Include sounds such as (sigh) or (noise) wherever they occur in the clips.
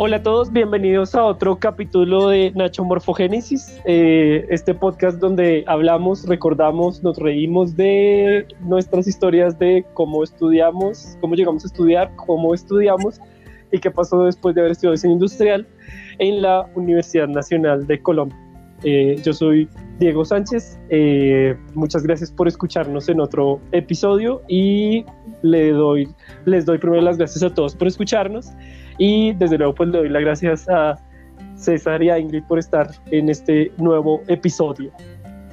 Hola a todos, bienvenidos a otro capítulo de Nacho Morfogénesis, eh, este podcast donde hablamos, recordamos, nos reímos de nuestras historias de cómo estudiamos, cómo llegamos a estudiar, cómo estudiamos y qué pasó después de haber estudiado diseño industrial en la Universidad Nacional de Colombia. Eh, yo soy Diego Sánchez, eh, muchas gracias por escucharnos en otro episodio y le doy, les doy primero las gracias a todos por escucharnos. Y desde luego pues le doy las gracias a César y a Ingrid por estar en este nuevo episodio.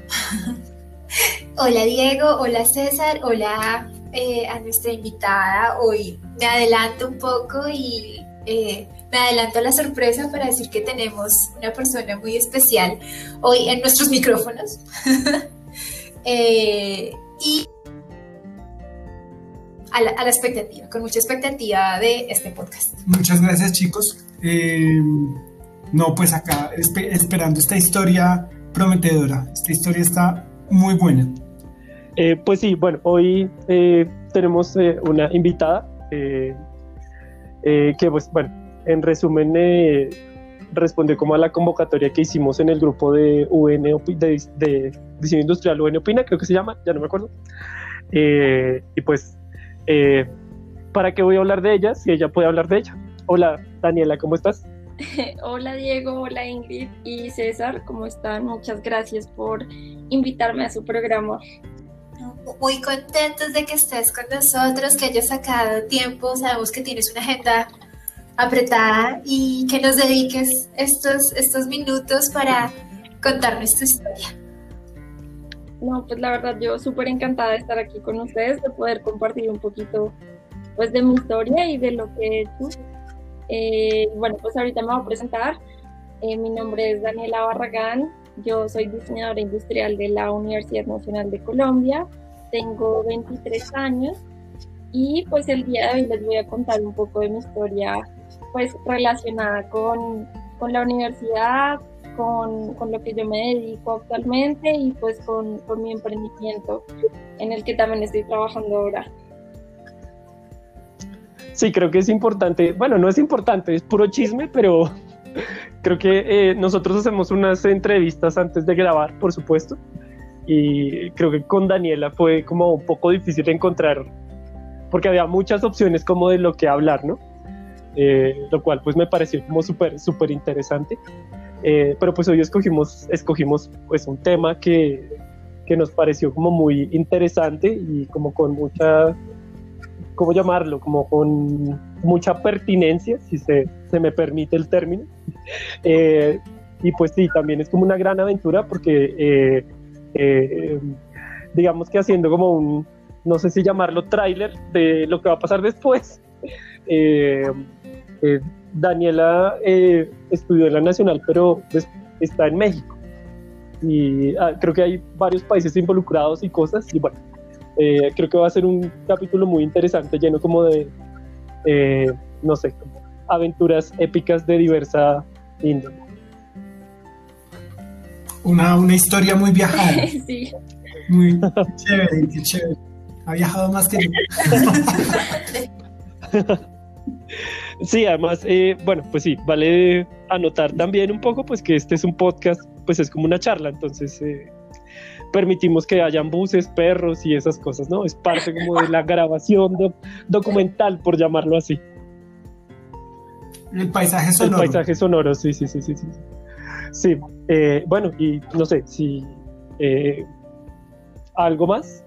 (laughs) hola Diego, hola César, hola eh, a nuestra invitada. Hoy me adelanto un poco y eh, me adelanto a la sorpresa para decir que tenemos una persona muy especial hoy en nuestros micrófonos. (laughs) eh, y a la, expectativa, con mucha expectativa de este podcast. Muchas gracias chicos. Eh, no, pues acá esperando esta historia prometedora. Esta historia está muy buena. Eh, pues sí, bueno, hoy eh, tenemos una invitada que pues bueno, en resumen respondió como a la convocatoria que hicimos en el grupo de UN de, de diseño industrial UN Opina, creo que se llama, ya no me acuerdo. y pues eh, ¿Para qué voy a hablar de ella si ella puede hablar de ella? Hola, Daniela, ¿cómo estás? (laughs) hola Diego, hola Ingrid y César, ¿cómo están? Muchas gracias por invitarme a su programa. Muy contentos de que estés con nosotros, que hayas sacado tiempo, sabemos que tienes una agenda apretada y que nos dediques estos, estos minutos para contarnos tu historia. No, pues la verdad yo súper encantada de estar aquí con ustedes, de poder compartir un poquito pues de mi historia y de lo que he hecho. Eh, bueno, pues ahorita me voy a presentar. Eh, mi nombre es Daniela Barragán, yo soy diseñadora industrial de la Universidad Nacional de Colombia, tengo 23 años y pues el día de hoy les voy a contar un poco de mi historia pues relacionada con, con la universidad, con, con, lo que yo me dedico actualmente y pues con, con, mi emprendimiento en el que también estoy trabajando ahora. Sí, creo que es importante, bueno, no es importante, es puro chisme, pero (laughs) creo que eh, nosotros hacemos unas entrevistas antes de grabar, por supuesto, y creo que con Daniela fue como un poco difícil encontrar, porque había muchas opciones como de lo que hablar, ¿no? Eh, lo cual pues me pareció como súper, súper interesante. Eh, pero pues hoy escogimos, escogimos pues un tema que, que, nos pareció como muy interesante y como con mucha, ¿cómo llamarlo? Como con mucha pertinencia, si se, se me permite el término. (laughs) Eh, y pues sí, también es como una gran aventura porque eh, digamos que haciendo como un, no sé si llamarlo tráiler de lo que va a pasar después. (laughs) Daniela eh, estudió en la Nacional, pero está en México. Y ah, creo que hay varios países involucrados y cosas. Y bueno, eh, creo que va a ser un capítulo muy interesante, lleno como de, eh, no sé, aventuras épicas de diversa índole. Una, una historia muy viajada. (laughs) sí. Muy chévere, chévere. Ha viajado más que yo. (laughs) (laughs) Sí, además, eh, bueno, pues sí, vale anotar también un poco, pues que este es un podcast, pues es como una charla, entonces eh, permitimos que hayan buses, perros y esas cosas, ¿no? Es parte como de la grabación documental, por llamarlo así. El paisaje sonoro. El paisaje sonoro, sí, sí, sí, sí. Sí, sí eh, bueno, y no sé, si algo más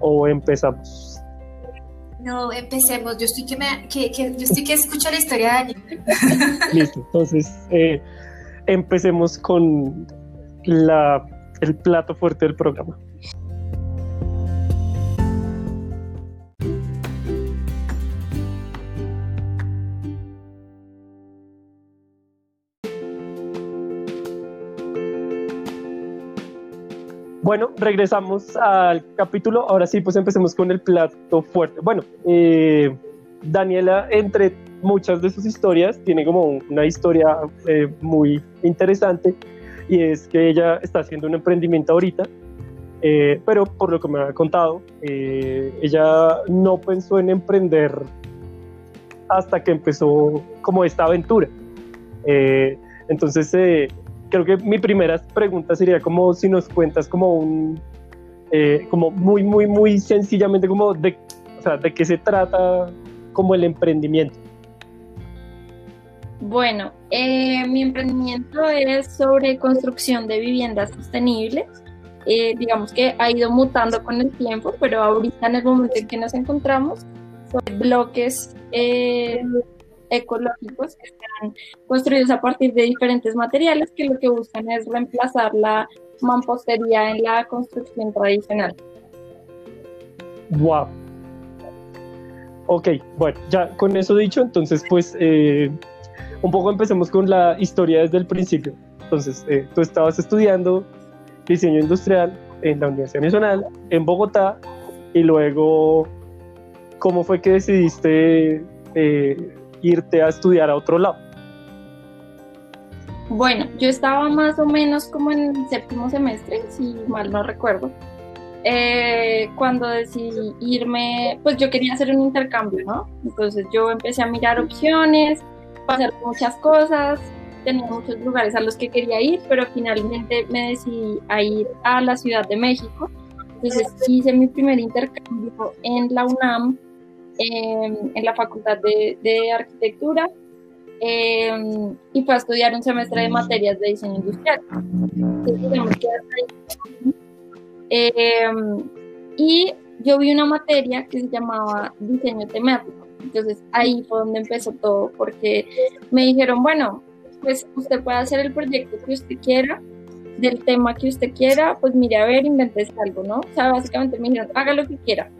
o empezamos. No, empecemos. Yo estoy que, me, que, que yo estoy que escucho la historia de Daniel. (laughs) Listo, entonces eh, empecemos con la, el plato fuerte del programa. Bueno, regresamos al capítulo. Ahora sí, pues empecemos con el plato fuerte. Bueno, eh, Daniela, entre muchas de sus historias, tiene como una historia eh, muy interesante y es que ella está haciendo un emprendimiento ahorita, eh, pero por lo que me ha contado, ella no pensó en emprender hasta que empezó como esta aventura. Entonces, creo que mi primera pregunta sería como si nos cuentas como un, eh, como muy, muy, muy sencillamente como de, o sea, de qué se trata como el emprendimiento. Bueno, mi emprendimiento es sobre construcción de viviendas sostenibles. digamos que ha ido mutando con el tiempo, pero ahorita en el momento en que nos encontramos, son bloques ecológicos que están construidos a partir de diferentes materiales que lo que buscan es reemplazar la mampostería en la construcción tradicional. Wow. Ok, bueno, ya con eso dicho, entonces pues eh, un poco empecemos con la historia desde el principio. Entonces, eh, tú estabas estudiando diseño industrial en la Universidad Nacional, en Bogotá, y luego, ¿cómo fue que decidiste eh, irte a estudiar a otro lado? Bueno, yo estaba más o menos como en el séptimo semestre, si mal no recuerdo. Eh, cuando decidí irme, pues yo quería hacer un intercambio, ¿no? Entonces yo empecé a mirar opciones, pasar muchas cosas, tenía muchos lugares a los que quería ir, pero finalmente me decidí a ir a la Ciudad de México. Entonces hice mi primer intercambio en la UNAM en la Facultad de, Arquitectura em, y fue a estudiar un semestre de materias de diseño industrial. Em, y yo vi una materia que se llamaba diseño temático. Entonces ahí fue donde empezó todo, porque me dijeron, bueno, pues usted puede hacer el proyecto que usted quiera, del tema que usted quiera, pues mire a ver, inventes algo, ¿no? O sea, básicamente me dijeron, haga lo que quiera.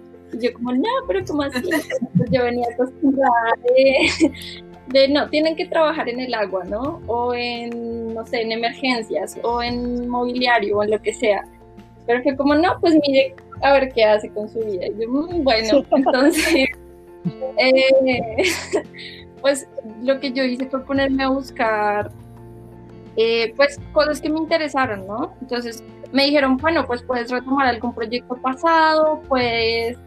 Yo como, no, pero como así? yo venía acostumbrada de, de, no, tienen que trabajar en el agua, ¿no? O en, no sé, en emergencias, o en mobiliario, o en lo que sea. Pero fue como, no, pues mire, a ver qué hace con su vida. Y yo, mm, bueno, (laughs) entonces, eh, (laughs) pues lo que yo hice fue ponerme a buscar, eh, pues, cosas que me interesaron, ¿no? Entonces, me dijeron, bueno, pues puedes retomar algún proyecto pasado, puedes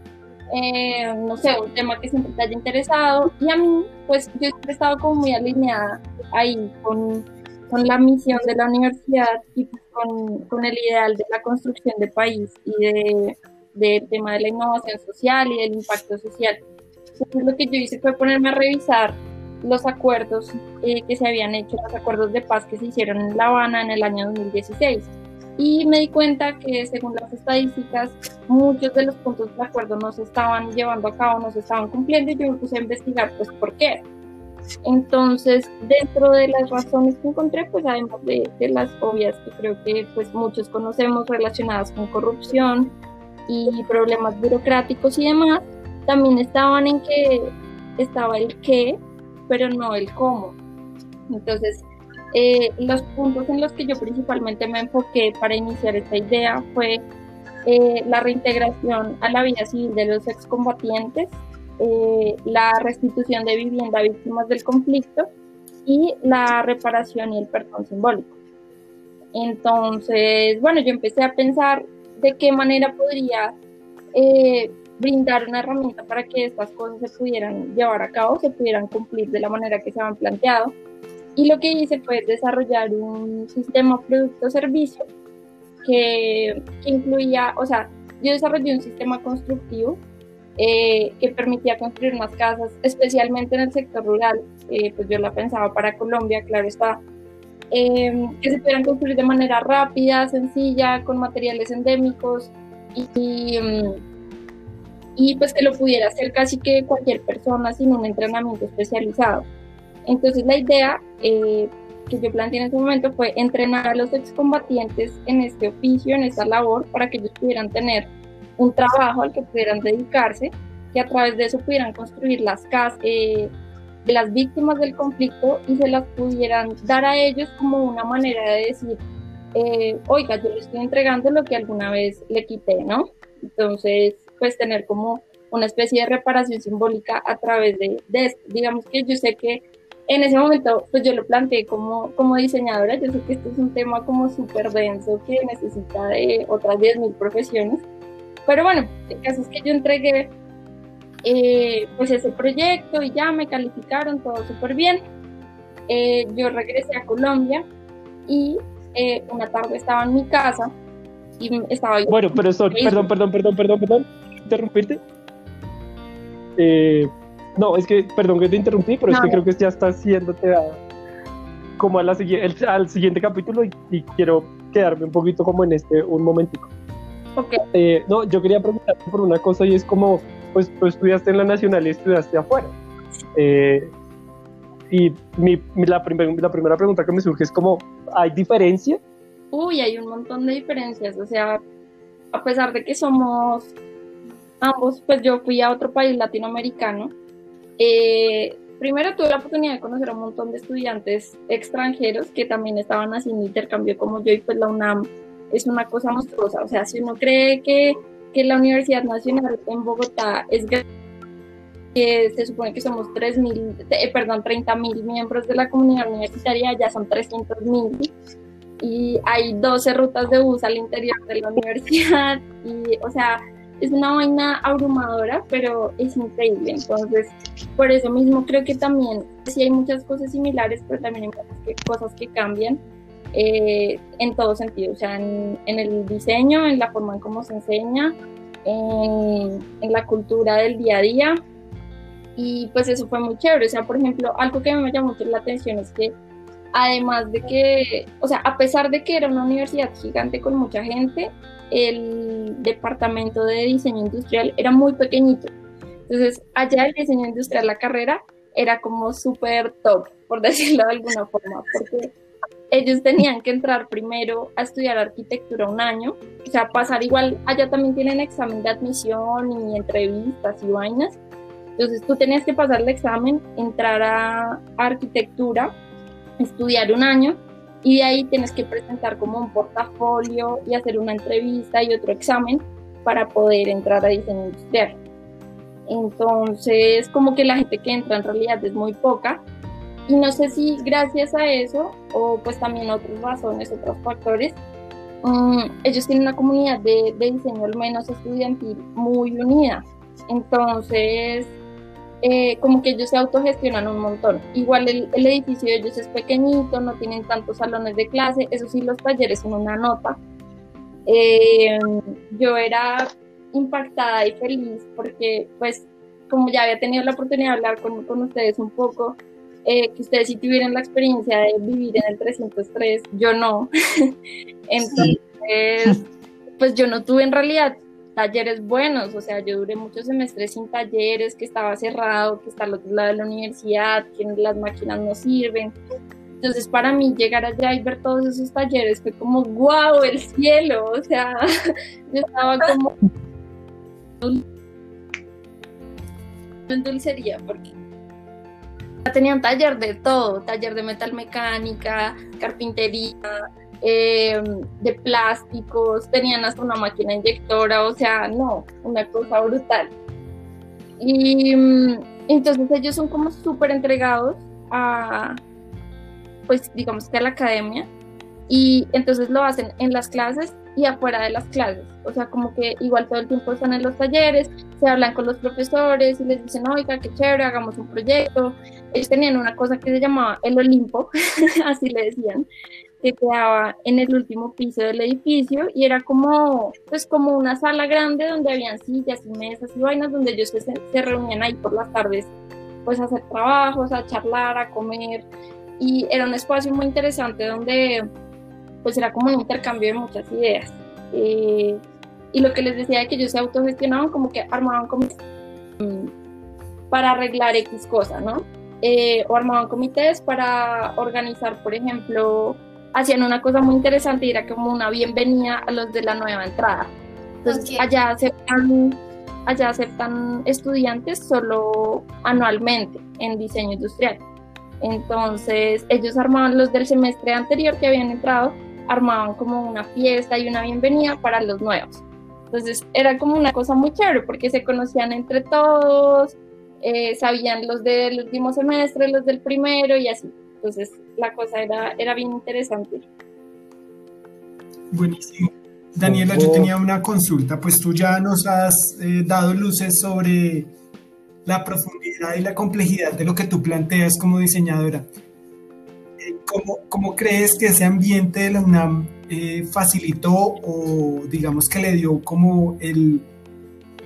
eh, no sé, un tema que siempre te haya interesado. Y a mí, pues yo siempre he estado como muy alineada ahí con, con la misión de la universidad y con, con, el ideal de la construcción de país y de, del tema de la innovación social y del impacto social. Entonces lo que yo hice fue ponerme a revisar los acuerdos eh, que se habían hecho, los acuerdos de paz que se hicieron en La Habana en el año 2016 y me di cuenta que según las estadísticas muchos de los puntos de acuerdo no se estaban llevando a cabo, no se estaban cumpliendo y yo me puse a investigar pues por qué. Entonces, dentro de las razones que encontré, pues además de, de, las obvias que creo que pues muchos conocemos relacionadas con corrupción y problemas burocráticos y demás, también estaban en que estaba el qué, pero no el cómo. Entonces, eh, los puntos en los que yo principalmente me enfoqué para iniciar esta idea fue eh, la reintegración a la vida civil de los excombatientes, eh, la restitución de vivienda a víctimas del conflicto y la reparación y el perdón simbólico. Entonces, bueno, yo empecé a pensar de qué manera podría brindar una herramienta para que estas cosas se pudieran llevar a cabo, se pudieran cumplir de la manera que se habían planteado. Y lo que hice fue desarrollar un sistema producto-servicio que, incluía, o sea, yo desarrollé un sistema constructivo eh, que permitía construir más casas, especialmente en el sector rural, eh, pues yo la pensaba para Colombia, claro está, eh, que se pudieran construir de manera rápida, sencilla, con materiales endémicos y, y pues que lo pudiera hacer casi que cualquier persona sin un entrenamiento especializado. Entonces la idea eh, que yo planteé en ese momento fue entrenar a los excombatientes en este oficio, en esta labor, para que ellos pudieran tener un trabajo al que pudieran dedicarse, que a través de eso pudieran construir las casas eh, de las víctimas del conflicto y se las pudieran dar a ellos como una manera de decir, eh, oiga, yo le estoy entregando lo que alguna vez le quité, ¿no? Entonces, pues tener como una especie de reparación simbólica a través de, de esto. Digamos que yo sé que en ese momento, pues yo lo planteé como, como diseñadora. Yo sé que esto es un tema como súper denso que necesita de otras 10.000 profesiones. Pero bueno, el caso es que yo entregué eh, pues ese proyecto y ya me calificaron todo súper bien. Eh, yo regresé a Colombia y eh, una tarde estaba en mi casa y estaba... Bueno, pero eso, perdón, perdón, perdón, perdón, perdón, interrumpirte. Eh, no, es que, perdón que te interrumpí, pero es que creo que ya está haciéndote a, como a la, al siguiente capítulo y, quiero quedarme un poquito como en este, un momentico. Okay. Eh, no, yo quería preguntarte por una cosa y es como, pues tú estudiaste en la Nacional y estudiaste afuera. Eh, y mi, la, la primera pregunta que me surge es como, ¿hay diferencia? Uy, hay un montón de diferencias. O sea, a pesar de que somos ambos, pues yo fui a otro país latinoamericano. Eh, primero tuve la oportunidad de conocer a un montón de estudiantes extranjeros que también estaban haciendo intercambio como yo y pues la UNAM es una cosa monstruosa. O sea, si uno cree que, que la Universidad Nacional en Bogotá es que se supone que somos 3.000, eh, perdón, 30.000 miembros de la comunidad universitaria, ya son 300.000 y hay 12 rutas de bus al interior de la universidad (laughs) y, o sea, es una vaina abrumadora, pero es increíble. Entonces, por eso mismo creo que también, sí hay muchas cosas similares, pero también hay cosas que, cosas que cambian eh, en todo sentido, o sea, en, el diseño, en la forma en cómo se enseña, en, en, la cultura del día a día. Y pues eso fue muy chévere. O sea, por ejemplo, algo que me llamó mucho la atención es que además de que, o sea, a pesar de que era una universidad gigante con mucha gente, el departamento de diseño industrial era muy pequeñito. Entonces, allá el diseño industrial, la carrera, era como súper top, por (laughs) decirlo de alguna forma, porque ellos tenían que entrar primero a estudiar arquitectura un año, o sea, pasar igual, allá también tienen examen de admisión y entrevistas y vainas. Entonces, tú tenías que pasar el examen, entrar a arquitectura, estudiar un año y de ahí tienes que presentar como un portafolio y hacer una entrevista y otro examen para poder entrar a diseño industrial. Entonces, como que la gente que entra en realidad es muy poca. Y no sé si gracias a eso, o pues también otras razones, otros factores, mm, ellos tienen una comunidad de, de diseño al menos estudiantil muy unida. Entonces, eh, como que ellos se autogestionan un montón. Igual el, edificio de ellos es pequeñito, no tienen tantos salones de clase, eso sí, los talleres son una nota. Eh, yo era impactada y feliz porque, pues, como ya había tenido la oportunidad de hablar con, con ustedes un poco, eh, que ustedes sí tuvieran la experiencia de vivir en el 303, yo no. (laughs) Entonces, pues yo no tuve en realidad talleres buenos, o sea, yo duré muchos semestres sin talleres, que estaba cerrado, que está al otro lado de la universidad, que las máquinas no sirven. Entonces, para mí llegar allá y ver todos esos talleres fue como, wow, el cielo, o sea, (laughs) yo estaba como en dulcería, porque tenían taller de todo, taller de metalmecánica, carpintería, eh, de plásticos, tenían hasta una máquina inyectora, o sea, no, una cosa brutal. Y mm, entonces ellos son como súper entregados a, pues digamos que a la academia, y entonces lo hacen en las clases y afuera de las clases. O sea, como que igual todo el tiempo están en los talleres, se hablan con los profesores y les dicen, oiga, qué chévere, hagamos un proyecto. Ellos tenían una cosa que se llamaba el Olimpo, (laughs) así le decían, que quedaba en el último piso del edificio y era como, pues como una sala grande donde habían sillas y mesas y vainas donde ellos se, se reunían ahí por las tardes, pues a hacer trabajos, a charlar, a comer y era un espacio muy interesante donde pues era como un intercambio de muchas ideas. Eh, y lo que les decía de que ellos se autogestionaban como que armaban comités para arreglar X cosa, ¿no? Eh, o armaban comités para organizar, por ejemplo, hacían una cosa muy interesante y era como una bienvenida a los de la nueva entrada. Entonces allá aceptan, allá aceptan estudiantes solo anualmente en diseño industrial. Entonces ellos armaban los del semestre anterior que habían entrado, armaban como una fiesta y una bienvenida para los nuevos. Entonces era como una cosa muy chévere porque se conocían entre todos, eh, sabían los del último semestre, los del primero y así. Entonces la cosa era, era bien interesante. Buenísimo. Daniela, yo tenía una consulta, pues tú ya nos has eh, dado luces sobre la profundidad y la complejidad de lo que tú planteas como diseñadora. Eh, ¿Cómo, cómo crees que ese ambiente de la UNAM eh, facilitó o digamos que le dio como el...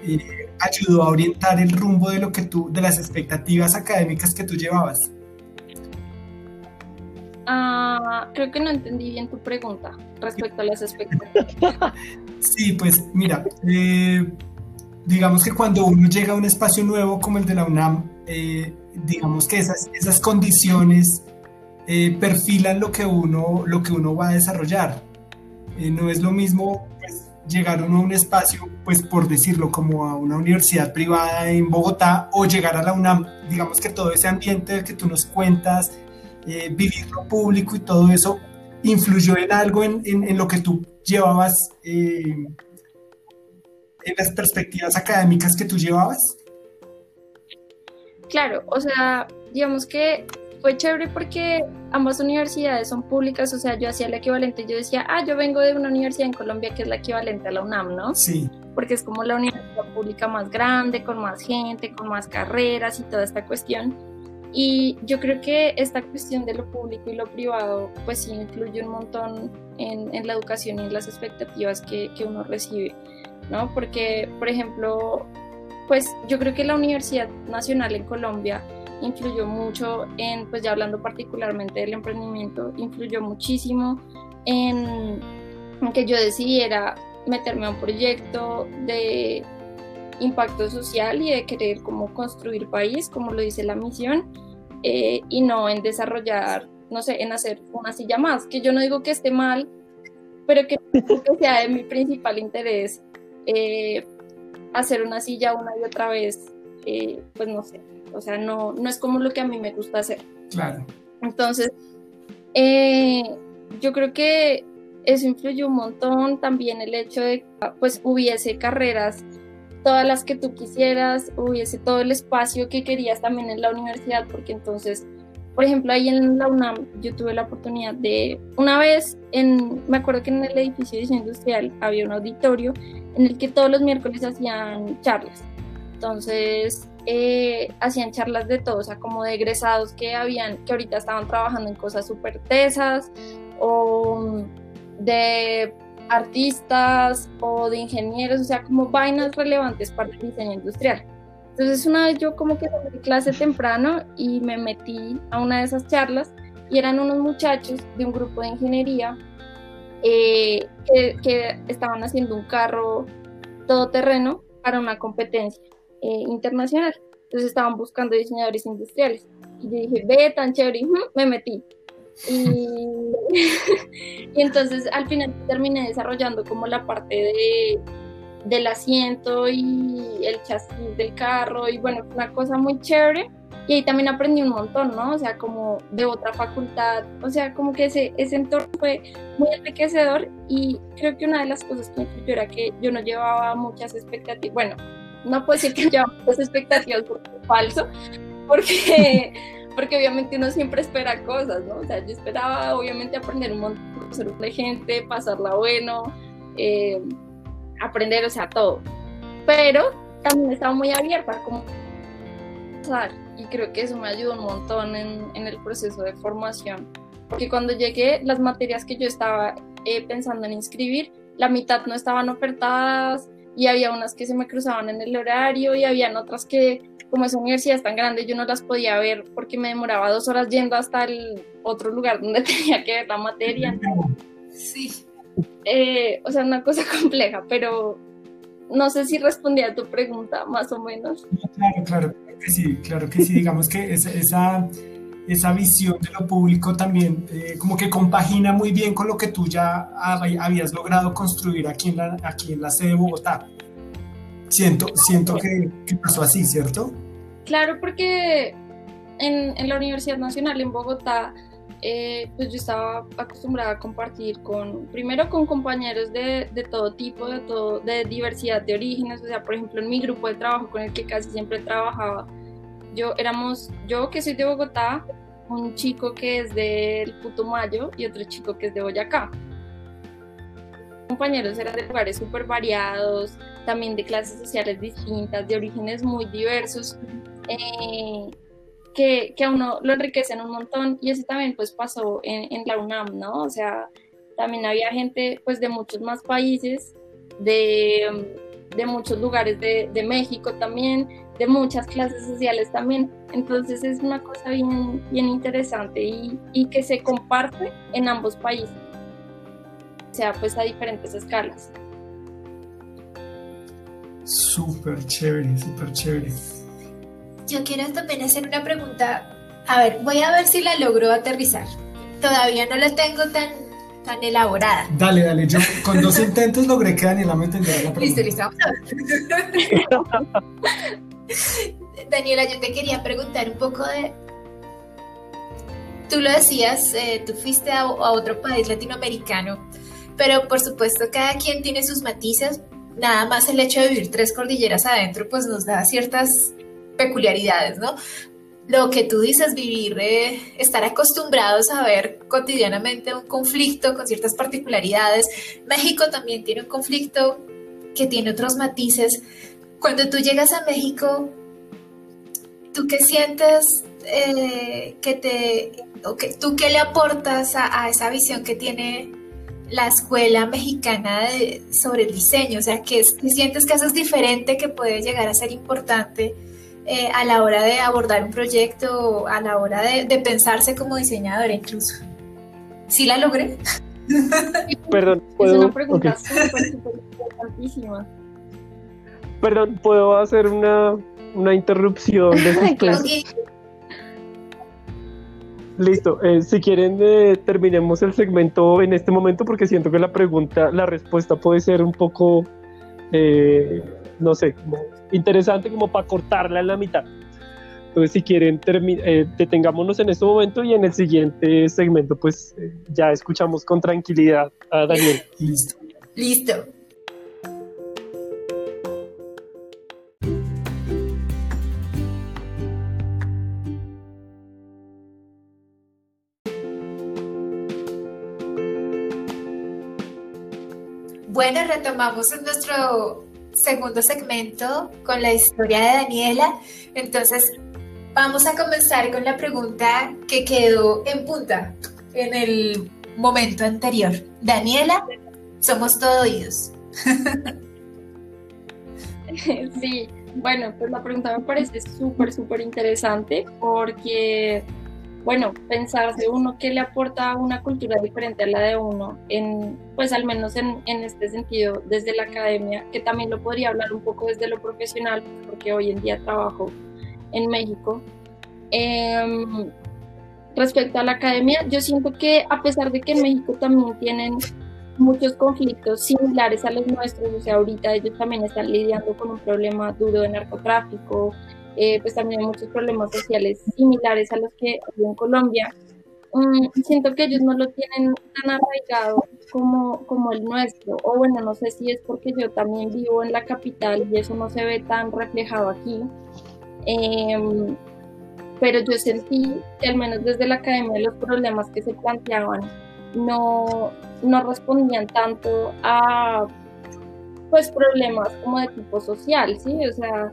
Eh, ayudó a orientar el rumbo de lo que tú, de las expectativas académicas que tú llevabas? Ah, creo que no entendí bien tu pregunta respecto a las expectativas. (laughs) sí, pues mira, digamos que cuando uno llega a un espacio nuevo como el de la UNAM, eh, digamos que esas, esas condiciones eh, perfilan lo que, uno, lo que uno va a desarrollar. Eh, no es lo mismo pues, llegar uno a un espacio, pues por decirlo, como a una universidad privada en Bogotá o llegar a la UNAM, digamos que todo ese ambiente que tú nos cuentas, vivir lo público y todo eso, influyó en algo en, en, en lo que tú llevabas en las perspectivas académicas que tú llevabas? Claro, o sea, digamos que fue chévere porque ambas universidades son públicas, o sea, yo hacía el equivalente, yo decía, ah, yo vengo de una universidad en Colombia que es la equivalente a la UNAM, ¿no? Sí. Porque es como la universidad pública más grande, con más gente, con más carreras y toda esta cuestión. Y yo creo que esta cuestión de lo público y lo privado, pues sí influye un montón en, en la educación y en las expectativas que, que uno recibe. ¿no? Porque, por ejemplo, pues yo creo que la Universidad Nacional en Colombia influyó mucho en, pues ya hablando particularmente del emprendimiento, influyó muchísimo en, que yo decidiera meterme a un proyecto de impacto social y de querer como construir país, como lo dice la misión, eh, y no en desarrollar, no sé, en hacer una silla más, que yo no digo que esté mal, pero que, (laughs) que sea de mi principal interés eh, hacer una silla una y otra vez, eh, pues no sé, o sea, no, no es como lo que a mí me gusta hacer. Claro. Entonces, eh, yo creo que eso influyó un montón, también el hecho de que pues hubiese carreras, todas las que tú quisieras, hubiese todo el espacio que querías también en la universidad, porque entonces, por ejemplo, ahí en la UNAM yo tuve la oportunidad de, una vez, en, me acuerdo que en el edificio de diseño industrial había un auditorio en el que todos los miércoles hacían charlas. Entonces, eh, hacían charlas de todo, o sea, como de egresados que habían, que ahorita estaban trabajando en cosas súper tesas, o de artistas, o de ingenieros, o sea, como vainas relevantes para el diseño industrial. Entonces, una vez yo como que salí clase temprano y me metí a una de esas charlas y eran unos muchachos de un grupo de ingeniería eh, que, estaban haciendo un carro todoterreno para una competencia eh, internacional. Entonces estaban buscando diseñadores industriales. Y yo dije, ve, tan chévere, me metí. Y, (laughs) y, entonces al final terminé desarrollando como la parte de, del asiento y el chasis del carro y bueno, una cosa muy chévere y ahí también aprendí un montón, ¿no? O sea, como de otra facultad, o sea, como que ese, ese entorno fue muy enriquecedor y creo que una de las cosas que influyó era que yo no llevaba muchas expectativas, bueno, no puedo decir que (laughs) llevaba muchas expectativas porque es falso, porque, (laughs) porque obviamente uno siempre espera cosas, ¿no? O sea, yo esperaba obviamente aprender un montón, de gente, pasarla bueno, eh, aprender, o sea, todo, pero también estaba muy abierta, como y creo que eso me ayudó un montón en, en el proceso de formación, porque cuando llegué las materias que yo estaba eh, pensando en inscribir, la mitad no estaban ofertadas y había unas que se me cruzaban en el horario y habían otras que como esa universidad es tan grande yo no las podía ver porque me demoraba dos horas yendo hasta el otro lugar donde (laughs) tenía que ver la materia. Sí. Eh, o sea, una cosa (laughs) compleja, pero no sé si respondí a tu pregunta, más o menos. Claro, claro, que sí, claro que sí. Digamos que esa, esa, visión de lo público también eh, como que compagina muy bien con lo que tú ya habías logrado construir aquí en la, aquí en la sede de Bogotá. Siento, siento que, pasó así, ¿cierto? Claro, porque en, en la Universidad Nacional en Bogotá eh, pues yo estaba acostumbrada a compartir con, primero con compañeros de, de, todo tipo, de, todo, de diversidad de orígenes, o sea, por ejemplo, en mi grupo de trabajo con el que casi siempre trabajaba, yo éramos, yo que soy de Bogotá, un chico que es del Putumayo y otro chico que es de Boyacá. Compañeros eran de lugares súper variados, también de clases sociales distintas, de orígenes muy diversos, eh, que, que, a uno lo enriquecen un montón y eso también pues pasó en, en, la UNAM, ¿no? O sea, también había gente pues de muchos más países, de, de muchos lugares de, de, México también, de muchas clases sociales también. Entonces es una cosa bien, bien interesante y, y que se comparte en ambos países, o sea, pues a diferentes escalas. Súper chévere, súper chévere. Yo quiero también hacer una pregunta. A ver, voy a ver si la logro aterrizar. Todavía no la tengo tan, tan elaborada. Dale, dale. Yo con dos intentos logré que Daniela me entendiera la (laughs) pregunta. Listo, listo. Vamos a ver. (laughs) Daniela, yo te quería preguntar un poco de... Tú lo decías, eh, tú fuiste a, otro país latinoamericano, pero por supuesto cada quien tiene sus matices, nada más el hecho de vivir tres cordilleras adentro, pues nos da ciertas peculiaridades, ¿no? Lo que tú dices, vivir, eh, estar acostumbrados a ver cotidianamente un conflicto con ciertas particularidades. México también tiene un conflicto que tiene otros matices. Cuando tú llegas a México, ¿tú qué sientes eh, que te, o que, tú qué le aportas a, a esa visión que tiene la escuela mexicana de, sobre el diseño? O sea, ¿qué, ¿qué, sientes que haces diferente que puede llegar a ser importante eh, a la hora de abordar un proyecto, a la hora de, de pensarse como diseñadora incluso? ¿Sí la logré? (laughs) Perdón, ¿puedo? Es una pregunta okay. súper, súper importantísima. Perdón, ¿puedo hacer una, una interrupción de (laughs) suspense? Listo, eh, si quieren eh, terminemos el segmento en este momento porque siento que la pregunta, la respuesta puede ser un poco, eh, no sé, como interesante como para cortarla en la mitad. Entonces si quieren eh, detengámonos en este momento y en el siguiente segmento pues ya escuchamos con tranquilidad a Daniel. Listo. Listo. Bueno, retomamos nuestro segundo segmento con la historia de Daniela. Entonces, vamos a comenzar con la pregunta que quedó en punta en el momento anterior. Daniela, somos todo oídos. (laughs) Sí, bueno, pues la pregunta me parece súper, súper interesante porque bueno, pensarse uno que le aporta una cultura diferente a la de uno, en, pues al menos en, en, este sentido, desde la academia, que también lo podría hablar un poco desde lo profesional, porque hoy en día trabajo en México. Eh, respecto a la academia, yo siento que a pesar de que en México también tienen muchos conflictos similares a los nuestros, o sea, ahorita ellos también están lidiando con un problema duro de narcotráfico, eh, pues también hay muchos problemas sociales similares a los que hay en Colombia. Um, siento que ellos no lo tienen tan arraigado como, como el nuestro, o bueno, no sé si es porque yo también vivo en la capital y eso no se ve tan reflejado aquí. Eh, pero yo sentí que al menos desde la academia los problemas que se planteaban no, no respondían tanto a pues problemas como de tipo social, ¿sí? O sea,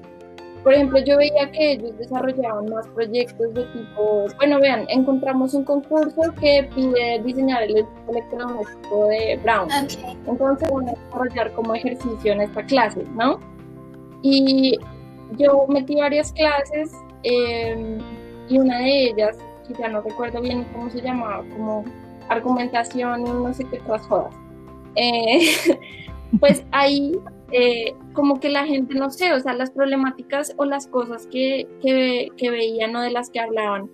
por ejemplo, yo veía que ellos desarrollaban más proyectos de tipo, bueno, vean, encontramos un concurso que pide diseñar el electrodoméstico de Brown. Okay. Entonces, van a desarrollar como ejercicio en esta clase, ¿no? Y yo metí varias clases eh, y una de ellas, que ya no recuerdo bien cómo se llamaba, como argumentación y no sé qué otras jodas. Eh, (laughs) pues ahí eh, como que la gente, no sé, o sea, las problemáticas o las cosas que, que, que veían o de las que hablaban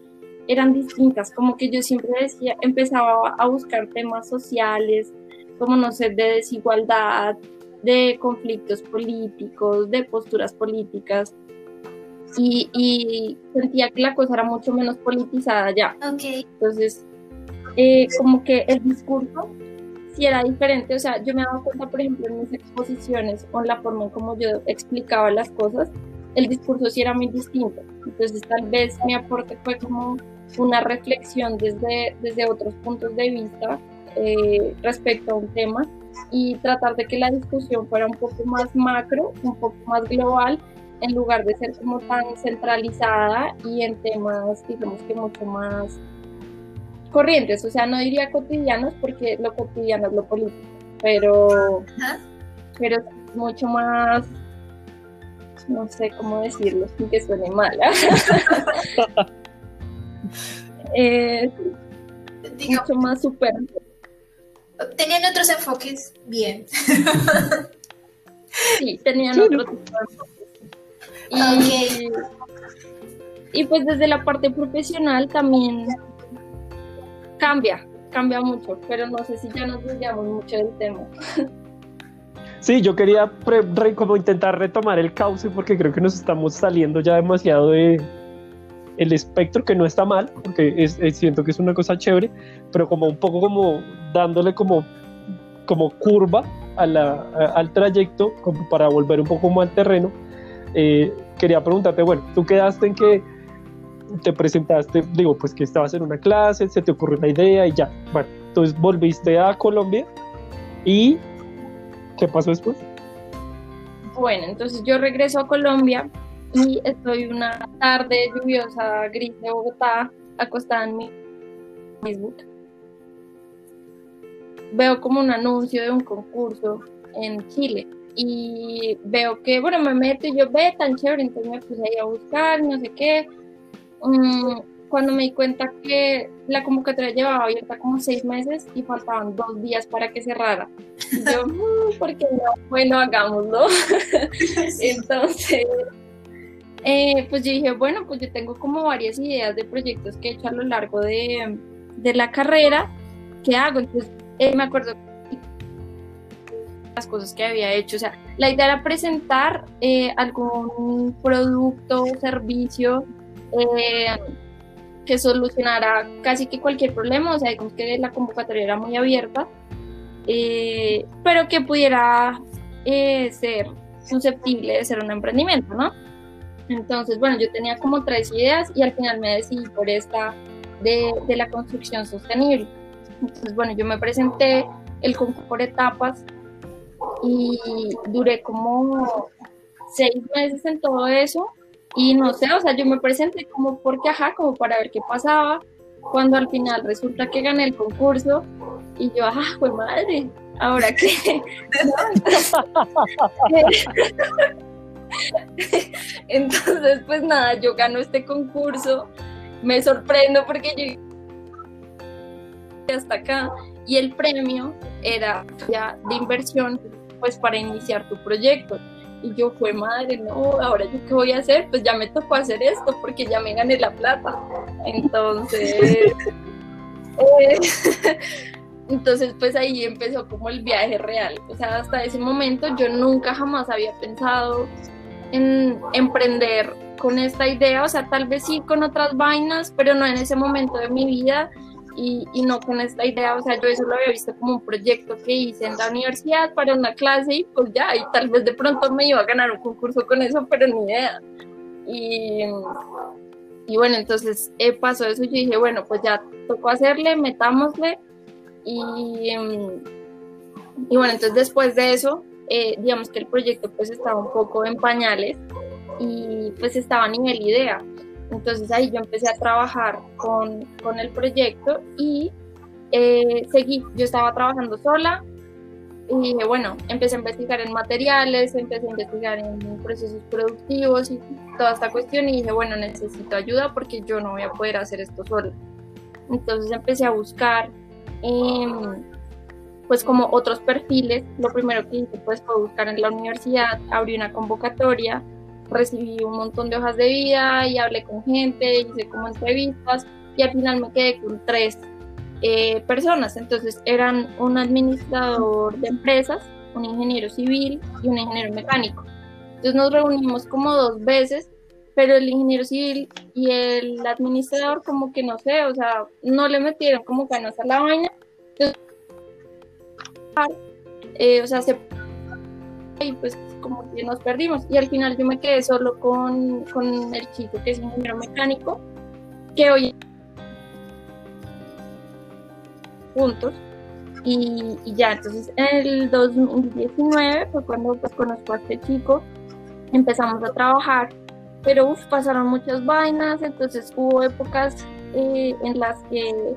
eran distintas, como que yo siempre decía, empezaba a buscar temas sociales, como no sé, de desigualdad, de conflictos políticos, de posturas políticas, y, y sentía que la cosa era mucho menos politizada ya. Okay. Entonces, eh, como que el discurso sí era diferente, o sea, yo me daba cuenta, por ejemplo, en mis exposiciones, con la forma en como yo explicaba las cosas, el discurso sí era muy distinto. Entonces, tal vez mi aporte fue como una reflexión desde, desde otros puntos de vista eh, respecto a un tema y tratar de que la discusión fuera un poco más macro, un poco más global en lugar de ser como tan centralizada y en temas, digamos que mucho más corrientes, o sea, no diría cotidianos porque lo cotidiano es lo político, pero, pero mucho más, no sé cómo decirlo sin que suene mal. (laughs) eh, mucho más super. Tenían otros enfoques, bien. sí, tenían otro tipo de enfoques. Y, y pues desde la parte profesional también cambia, cambia mucho, pero no sé si ya nos desviamos mucho del tema. Sí, yo quería como intentar retomar el cauce porque creo que nos estamos saliendo ya demasiado de el espectro, que no está mal, porque es, siento que es una cosa chévere, pero como un poco como dándole como, como curva a la, al trayecto, como para volver un poco más al terreno. Eh, quería preguntarte, bueno, tú quedaste en que te presentaste, digo, pues que estabas en una clase, se te ocurrió una idea y ya. Bueno, entonces volviste a Colombia y ¿qué pasó después? Bueno, entonces yo regreso a Colombia y estoy una tarde lluviosa, gris de Bogotá, acostada en mi Facebook. Veo como un anuncio de un concurso en Chile y veo que, bueno, me meto y yo, ve tan chévere, entonces me puse ahí a buscar, no sé qué, Mm, cuando me di cuenta que la convocatoria llevaba abierta como seis meses y faltaban dos días para que cerrara. Y yo, (laughs) mm, ¿por qué no? Bueno, hagámoslo. (laughs) Entonces, eh, pues yo dije, bueno, pues yo tengo como varias ideas de proyectos que he hecho a lo largo de, de la carrera. ¿Qué hago? Entonces, eh, me acuerdo las cosas que había hecho. O sea, la idea era presentar eh, algún producto o servicio eh, que solucionara casi que cualquier problema, o sea, digamos que la convocatoria era muy abierta, eh, pero que pudiera eh, ser susceptible de ser un emprendimiento, ¿no? Entonces, bueno, yo tenía como tres ideas y al final me decidí por esta de, de la construcción sostenible. Entonces, bueno, yo me presenté el concurso por etapas y duré como seis meses en todo eso y no sé, o sea, yo me presenté como porque, ajá, como para ver qué pasaba, cuando al final resulta que gané el concurso y yo, ah, pues madre, ahora qué. (laughs) Entonces, pues nada, yo gano este concurso, me sorprendo porque yo hasta acá y el premio era ya de inversión pues para iniciar tu proyecto. Y yo fue madre, no, ahora yo qué voy a hacer, pues ya me tocó hacer esto porque ya me gané la plata. Entonces, (laughs) eh, (laughs) entonces pues ahí empezó como el viaje real. O sea, hasta ese momento yo nunca jamás había pensado en emprender con esta idea, o sea, tal vez sí con otras vainas, pero no en ese momento de mi vida y, y, no con esta idea, o sea, yo eso lo había visto como un proyecto que hice en la universidad para una clase y pues ya, y tal vez de pronto me iba a ganar un concurso con eso, pero ni idea. Y, y bueno, entonces eh, pasó eso y yo dije, bueno, pues ya tocó hacerle, metámosle y, y bueno, entonces después de eso, eh, digamos que el proyecto pues estaba un poco en pañales y pues estaba a nivel idea entonces ahí yo empecé a trabajar con, con el proyecto y eh, seguí, yo estaba trabajando sola y bueno, empecé a investigar en materiales, empecé a investigar en procesos productivos y toda esta cuestión y dije, bueno, necesito ayuda porque yo no voy a poder hacer esto sola. Entonces empecé a buscar em, pues como otros perfiles. Lo primero que hice pues fue buscar en la universidad, abrí una convocatoria recibí un montón de hojas de vida y hablé con gente, hice como entrevistas y al final me quedé con tres eh, personas. Entonces eran un administrador de empresas, un ingeniero civil y un ingeniero mecánico. Entonces nos reunimos como dos veces, pero el ingeniero civil y el administrador como que no sé, o sea, no le metieron como ganas a la vaina. Entonces, eh, o sea, se y pues como que nos perdimos. Y al final yo me quedé solo con, con el chico que es ingeniero mecánico, que hoy juntos. Y, ya, entonces en el 2019 fue cuando pues conozco a este chico. empezamos a trabajar, pero uf, pasaron muchas vainas, entonces hubo épocas eh, en las que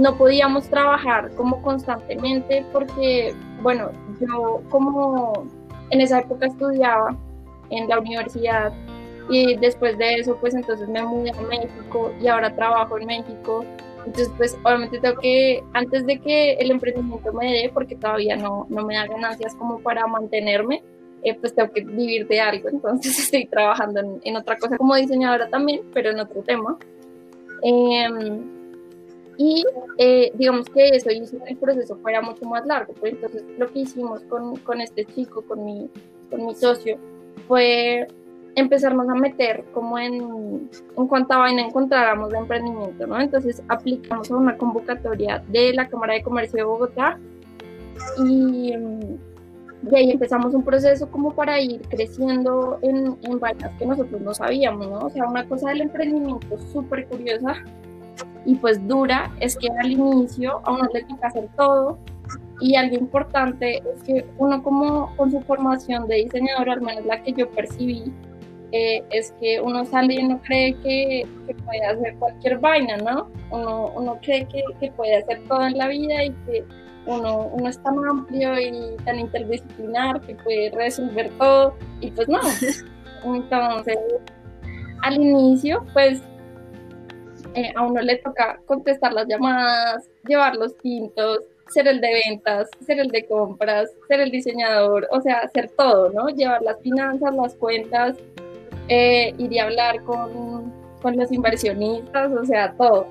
no podíamos trabajar como constantemente porque, bueno, yo como en esa época estudiaba en la universidad y después de eso pues entonces me mudé a México y ahora trabajo en México. Entonces pues obviamente tengo que, antes de que el emprendimiento me dé, porque todavía no, no me da ganancias como para mantenerme, eh, pues tengo que vivir de algo. Entonces (laughs) estoy trabajando en, en otra cosa como diseñadora también, pero en otro tema. Eh, y eh, digamos que eso hizo que el proceso fuera mucho más largo. Pues entonces lo que hicimos con, con este chico, con mi, con mi socio, fue empezarnos a meter como en, en cuánta vaina encontráramos de emprendimiento, ¿no? Entonces aplicamos a una convocatoria de la Cámara de Comercio de Bogotá y de ahí empezamos un proceso como para ir creciendo en, en vainas que nosotros no sabíamos, ¿no? O sea, una cosa del emprendimiento súper curiosa y pues dura es que al inicio a uno le toca hacer todo y algo importante es que uno como con su formación de diseñador, al menos la que yo percibí, eh, es que uno sale y uno cree que, que, puede hacer cualquier vaina, ¿no? Uno, uno cree que, que, puede hacer todo en la vida y que uno, uno es tan amplio y tan interdisciplinar que puede resolver todo y pues no. (laughs) Entonces, al inicio, pues eh, a uno le toca contestar las llamadas, llevar los tintos, ser el de ventas, ser el de compras, ser el diseñador, o sea, hacer todo, ¿no? Llevar las finanzas, las cuentas, eh, ir a hablar con, con, los inversionistas, o sea, todo.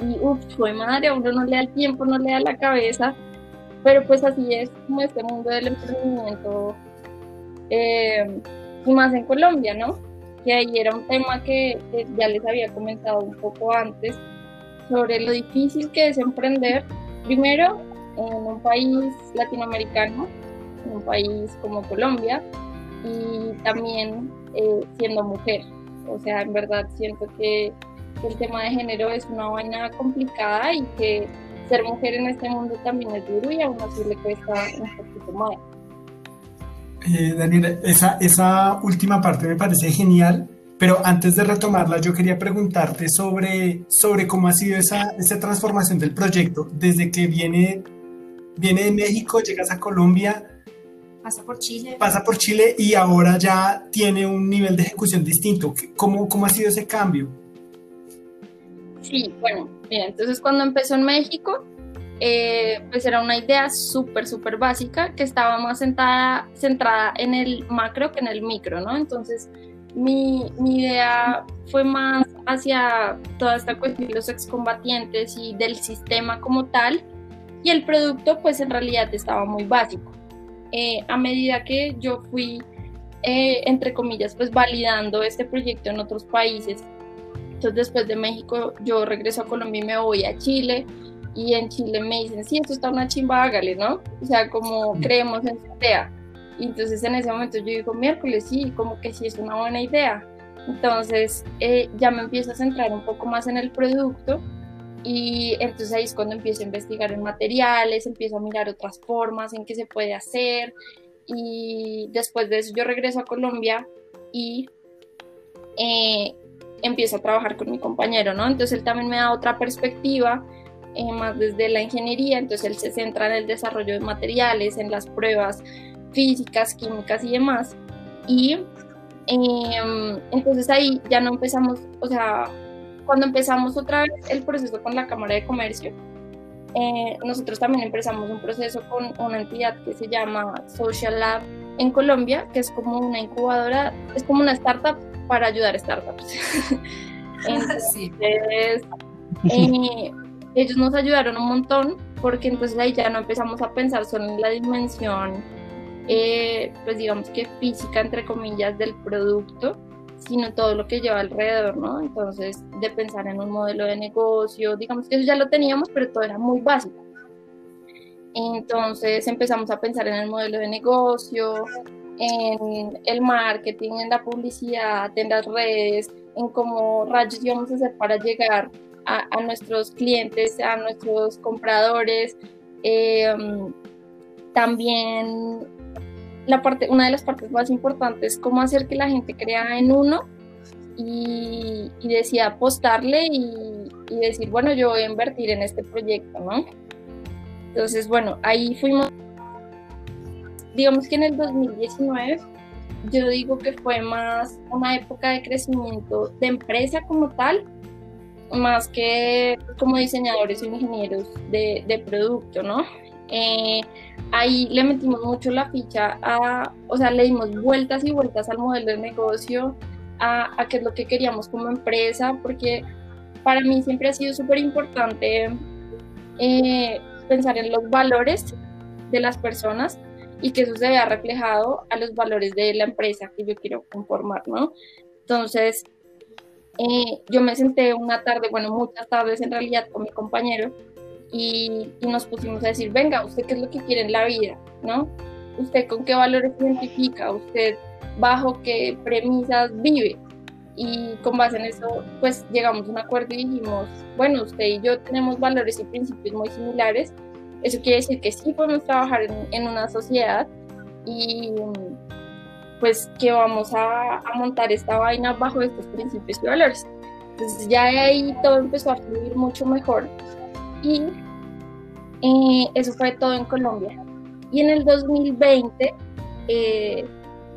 Y uff, fue madre, a uno no le da el tiempo, no le da la cabeza, pero pues así es como este mundo del emprendimiento, eh, y más en Colombia, ¿no? Que ahí era un tema que, ya les había comentado un poco antes, sobre lo difícil que es emprender, primero en un país latinoamericano, en un país como Colombia, y también eh, siendo mujer. O sea, en verdad siento que, el tema de género es una vaina complicada y que ser mujer en este mundo también es duro y aún así le cuesta un poquito más. Eh, Daniela, esa, esa última parte me parece genial, pero antes de retomarla, yo quería preguntarte sobre, sobre cómo ha sido esa, esa transformación del proyecto desde que viene, viene de México, llegas a Colombia, pasa por Chile. Pasa por Chile y ahora ya tiene un nivel de ejecución distinto. ¿Cómo, cómo ha sido ese cambio? Sí, bueno, mira, entonces cuando empezó en México, eh, pues era una idea súper, súper básica que estaba más sentada, centrada en el macro que en el micro, ¿no? Entonces, mi, mi idea fue más hacia toda esta cuestión de los excombatientes y del sistema como tal, y el producto, pues en realidad estaba muy básico. Eh, a medida que yo fui, eh, entre comillas, pues validando este proyecto en otros países, entonces después de México yo regreso a Colombia y me voy a Chile, y en Chile me dicen, sí, esto está una chimba, hágale, ¿no? O sea, como creemos en su idea. Y entonces en ese momento yo digo, miércoles, sí, como que sí es una buena idea. Entonces eh, ya me empiezo a centrar un poco más en el producto y entonces ahí es cuando empiezo a investigar en materiales, empiezo a mirar otras formas en que se puede hacer y después de eso yo regreso a Colombia y eh, empiezo a trabajar con mi compañero, ¿no? Entonces él también me da otra perspectiva eh, más desde la ingeniería, entonces él se centra en el desarrollo de materiales, en las pruebas físicas, químicas y demás. Y em, entonces ahí ya no empezamos, o sea, cuando empezamos otra vez el proceso con la Cámara de Comercio, eh, nosotros también empezamos un proceso con una entidad que se llama Social Lab en Colombia, que es como una incubadora, es como una startup para ayudar a startups. (laughs) (laughs) entonces, sí. (laughs) eh, ellos nos ayudaron un montón porque entonces ahí ya no empezamos a pensar solo en la dimensión, eh, pues digamos que física, entre comillas, del producto, sino todo lo que lleva alrededor, ¿no? Entonces, de pensar en un modelo de negocio, digamos que eso ya lo teníamos, pero todo era muy básico. Entonces empezamos a pensar en el modelo de negocio, en el marketing, en la publicidad, en las redes, en cómo rayos íbamos a hacer para llegar a, nuestros clientes, a nuestros compradores. Eh, también la parte, una de las partes más importantes es cómo hacer que la gente crea en uno y, decida apostarle y, y, decir, bueno, yo voy a invertir en este proyecto, ¿no? Entonces, bueno, ahí fuimos, digamos que en el 2019 yo digo que fue más una época de crecimiento de empresa como tal, más que como diseñadores o ingenieros de, de producto, ¿no? Eh, ahí le metimos mucho la ficha a, o sea, le dimos vueltas y vueltas al modelo de negocio, a, a qué es lo que queríamos como empresa, porque para mí siempre ha sido súper importante eh, pensar en los valores de las personas y que eso se vea reflejado a los valores de la empresa que yo quiero conformar, ¿no? Entonces, eh, yo me senté una tarde, bueno, muchas tardes en realidad con mi compañero y, y, nos pusimos a decir, venga, ¿usted qué es lo que quiere en la vida? ¿No? ¿Usted con qué valores se identifica? ¿Usted bajo qué premisas vive? Y con base en eso, pues llegamos a un acuerdo y dijimos, bueno, usted y yo tenemos valores y principios muy similares, eso quiere decir que sí podemos trabajar en, una sociedad y pues que vamos a, montar esta vaina bajo estos principios y valores. Entonces ya de ahí todo empezó a fluir mucho mejor y eh, eso fue todo en Colombia. Y en el 2020 eh,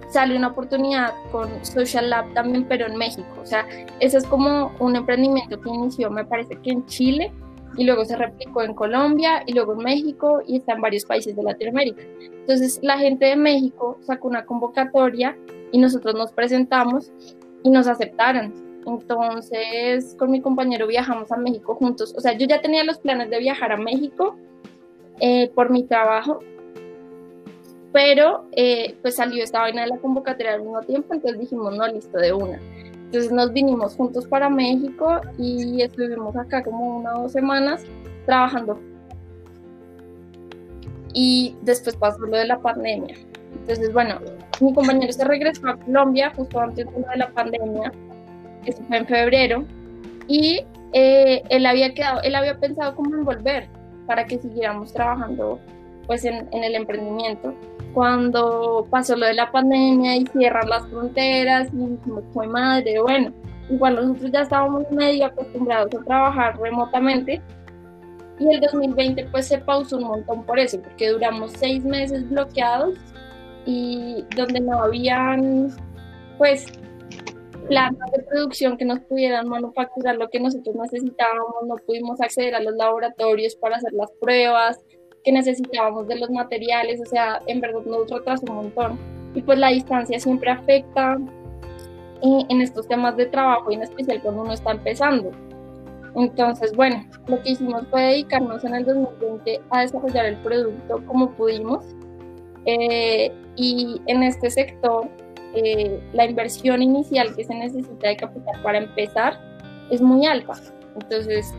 sale una oportunidad con Social Lab también, pero en México. O sea, ese es como un emprendimiento que inició, me parece que en Chile, y luego se replicó en Colombia y luego en México y está en varios países de Latinoamérica. Entonces la gente de México sacó una convocatoria y nosotros nos presentamos y nos aceptaron. Entonces con mi compañero viajamos a México juntos. O sea, yo ya tenía los planes de viajar a México eh, por mi trabajo, pero eh, pues salió esta vaina de la convocatoria al mismo tiempo, entonces dijimos, no, listo, de una. Entonces nos vinimos juntos para México y estuvimos acá como una o dos semanas trabajando. Y después pasó lo de la pandemia. Entonces, bueno, mi compañero se regresó a Colombia justo antes de la pandemia, eso fue en febrero, y eh, él había quedado, él había pensado cómo volver para que siguiéramos trabajando pues en, en el emprendimiento. Cuando pasó lo de la pandemia y cierran las fronteras y fue madre, bueno, igual nosotros ya estábamos medio acostumbrados a trabajar remotamente y el 2020 pues se pausó un montón por eso, porque duramos seis meses bloqueados y donde no habían pues plantas de producción que nos pudieran manufacturar lo que nosotros necesitábamos, no pudimos acceder a los laboratorios para hacer las pruebas, que necesitábamos de los materiales, o sea, en verdad nos retrasó un montón. Y pues la distancia siempre afecta eh, en estos temas de trabajo y en especial cuando uno está empezando. Entonces, bueno, lo que hicimos fue dedicarnos en el 2020 a desarrollar el producto como pudimos. Eh, y en este sector, eh, la inversión inicial que se necesita de capital para empezar es muy alta. Entonces,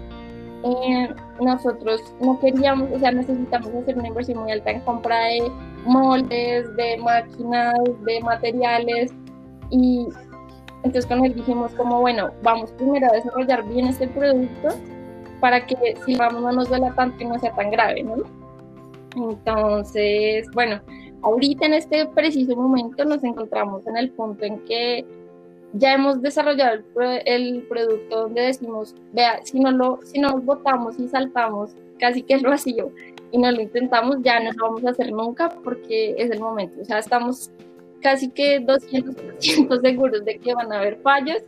eh, nosotros no queríamos, o sea, necesitamos hacer una inversión muy alta en compra de moldes, de máquinas, de materiales y entonces con él dijimos como, bueno, vamos primero a desarrollar bien este producto para que si vamos no nos duela tanto y no sea tan grave, ¿no? Entonces, bueno, ahorita en este preciso momento nos encontramos en el punto en que ya hemos desarrollado el, producto donde decimos, vea, si no lo, si nos botamos y saltamos casi que el vacío y no lo intentamos, ya no lo vamos a hacer nunca porque es el momento. O sea, estamos casi que 200% (laughs) seguros de que van a haber fallos,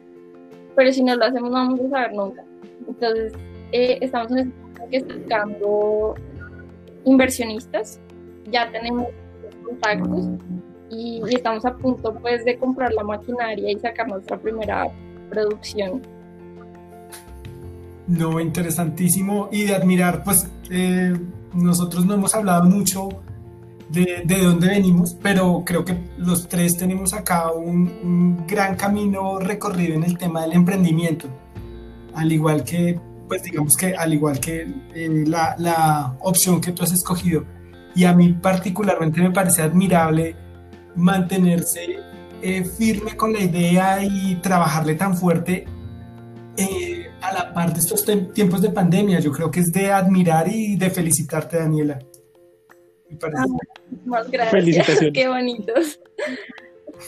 pero si no lo hacemos no vamos a saber nunca. Entonces, eh, estamos en este buscando inversionistas, ya tenemos contactos y, estamos a punto pues de comprar la maquinaria y sacar nuestra primera producción. No, interesantísimo y de admirar, pues eh, nosotros no hemos hablado mucho de, de, dónde venimos, pero creo que los tres tenemos acá un, un, gran camino recorrido en el tema del emprendimiento, al igual que, pues digamos que al igual que eh, la, la opción que tú has escogido. Y a mí particularmente me parece admirable mantenerse eh, firme con la idea y trabajarle tan fuerte eh, a la par de estos tiempos de pandemia. Yo creo que es de admirar y de felicitarte, Daniela. más gracias. Felicitaciones. (laughs) Qué bonitos.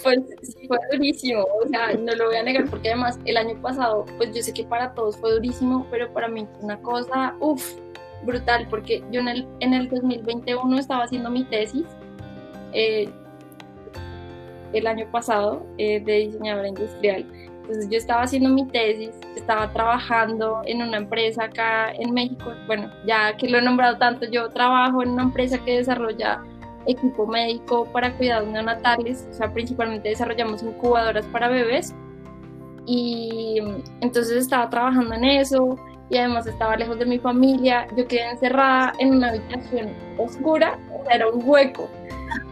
Pues sí, fue durísimo, o sea, no lo voy a negar porque además el año pasado, pues yo sé que para todos fue durísimo, pero para mí fue una cosa, uff, brutal, porque yo en el, en el 2021 estaba haciendo mi tesis, eh, el año pasado, eh, de diseñadora industrial. Entonces yo estaba haciendo mi tesis, estaba trabajando en una empresa acá en México, bueno, ya que lo he nombrado tanto, yo trabajo en una empresa que desarrolla equipo médico para cuidados neonatales, o sea, principalmente desarrollamos incubadoras para bebés. Y entonces estaba trabajando en eso y además estaba lejos de mi familia. Yo quedé encerrada en una habitación oscura, era un hueco.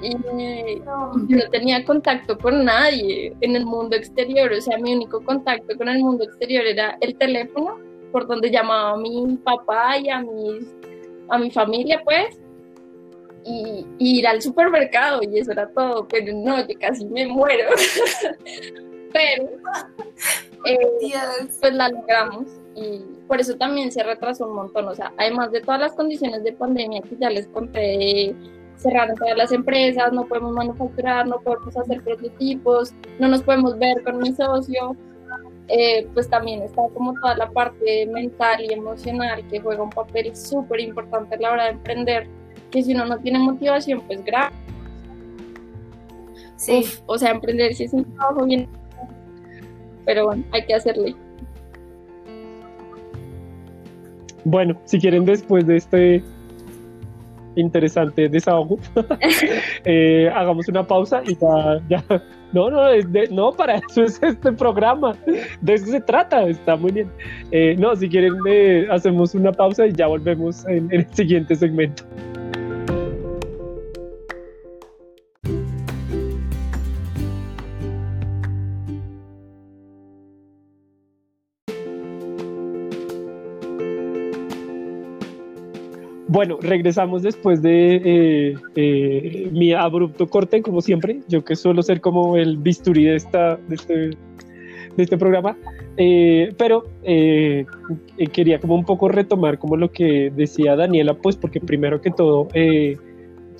Y yo no tenía contacto con nadie en el mundo exterior, o sea, mi único contacto con el mundo exterior era el teléfono por donde llamaba a mi papá y a, mis, a mi familia, pues, y, ir al supermercado y eso era todo, pero no, yo casi me muero. (laughs) pero eh, pues la logramos y por eso también se retrasó un montón, o sea, además de todas las condiciones de pandemia que ya les conté, cerraron todas las empresas, no podemos manufacturar, no podemos hacer prototipos, no nos podemos ver con mi socio, eh, pues también está como toda la parte mental y emocional que juega un papel súper importante a la hora de emprender que si uno no tiene motivación, pues grave. Sí. o sea, emprender si es un trabajo bien, pero bueno, hay que hacerle. Bueno, si quieren después de este interesante desahogo, (laughs) eh, hagamos una pausa y ya, no, no, no, para eso es este programa, de eso se trata, está muy bien. Eh, no, si quieren, eh, hacemos una pausa y ya volvemos en el siguiente segmento. Bueno, regresamos después de eh, eh, mi abrupto corte, como siempre. Yo que suelo ser como el bisturí de, esta, de, este, este programa. Eh, pero quería como un poco retomar como lo que decía Daniela, pues porque primero que todo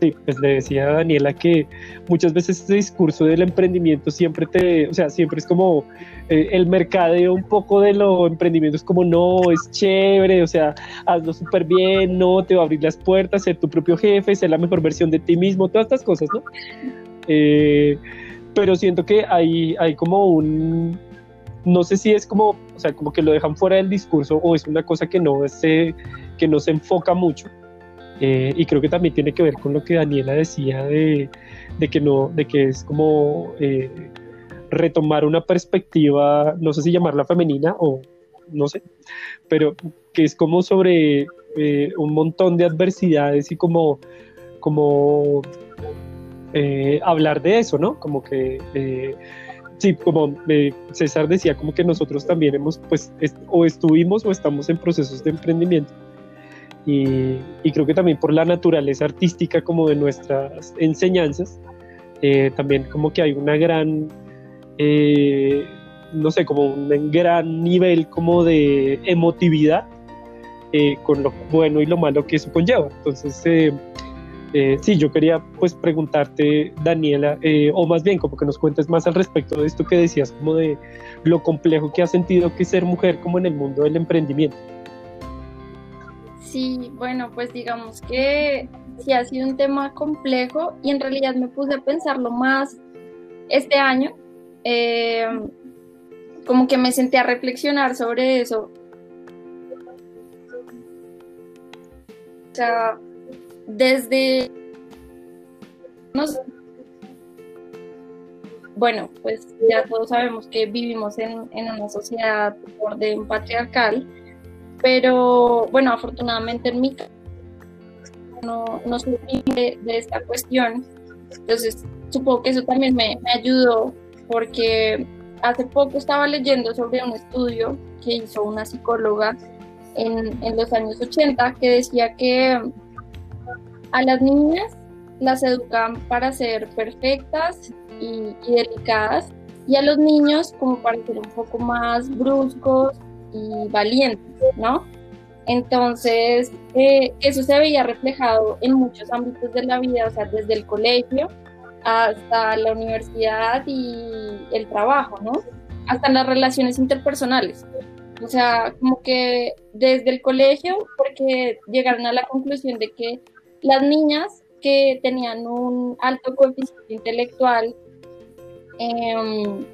Sí, pues le decía a Daniela que muchas veces este discurso del emprendimiento siempre te, o sea, siempre es como eh, el mercadeo un poco de lo emprendimiento es como no, es chévere, o sea, hazlo súper bien, no, te va a abrir las puertas, ser tu propio jefe, ser la mejor versión de ti mismo, todas estas cosas, ¿no? Eh, pero siento que hay, hay como un, no sé si es como, o sea, como que lo dejan fuera del discurso o es una cosa que no se, que no se enfoca mucho eh, y creo que también tiene que ver con lo que Daniela decía de, de que, no, de que es como eh, retomar una perspectiva, no sé si llamarla femenina o no sé, pero que es como sobre eh, un montón de adversidades y como, como hablar de eso, ¿no? Como que sí, como César decía, como que nosotros también hemos, pues, o estuvimos o estamos en procesos de emprendimiento y, creo que también por la naturaleza artística como de nuestras enseñanzas, eh, también como que hay una gran, eh, no sé, como un gran nivel como de emotividad eh, con lo bueno y lo malo que eso conlleva. Entonces, sí, yo quería pues preguntarte, Daniela, o más bien como que nos cuentes más al respecto de esto que decías, como de lo complejo que ha sentido que ser mujer como en el mundo del emprendimiento. Sí, bueno, pues digamos que sí ha sido un tema complejo y en realidad me puse a pensarlo más este año. Eh, como que me senté a reflexionar sobre eso. O sea, desde... bueno, pues ya todos sabemos que vivimos en, en una sociedad de patriarcal pero bueno, afortunadamente en mi caso no, no de, esta cuestión. Entonces, supongo que eso también me, ayudó porque hace poco estaba leyendo sobre un estudio que hizo una psicóloga en, en, los años 80 que decía que a las niñas las educan para ser perfectas y, delicadas y a los niños como para ser un poco más bruscos y valientes, ¿no? Entonces, eh, eso se veía reflejado en muchos ámbitos de la vida, o sea, desde el colegio hasta la universidad y el trabajo, ¿no? Hasta las relaciones interpersonales. O sea, como que desde el colegio, porque llegaron a la conclusión de que las niñas que tenían un alto coeficiente intelectual em,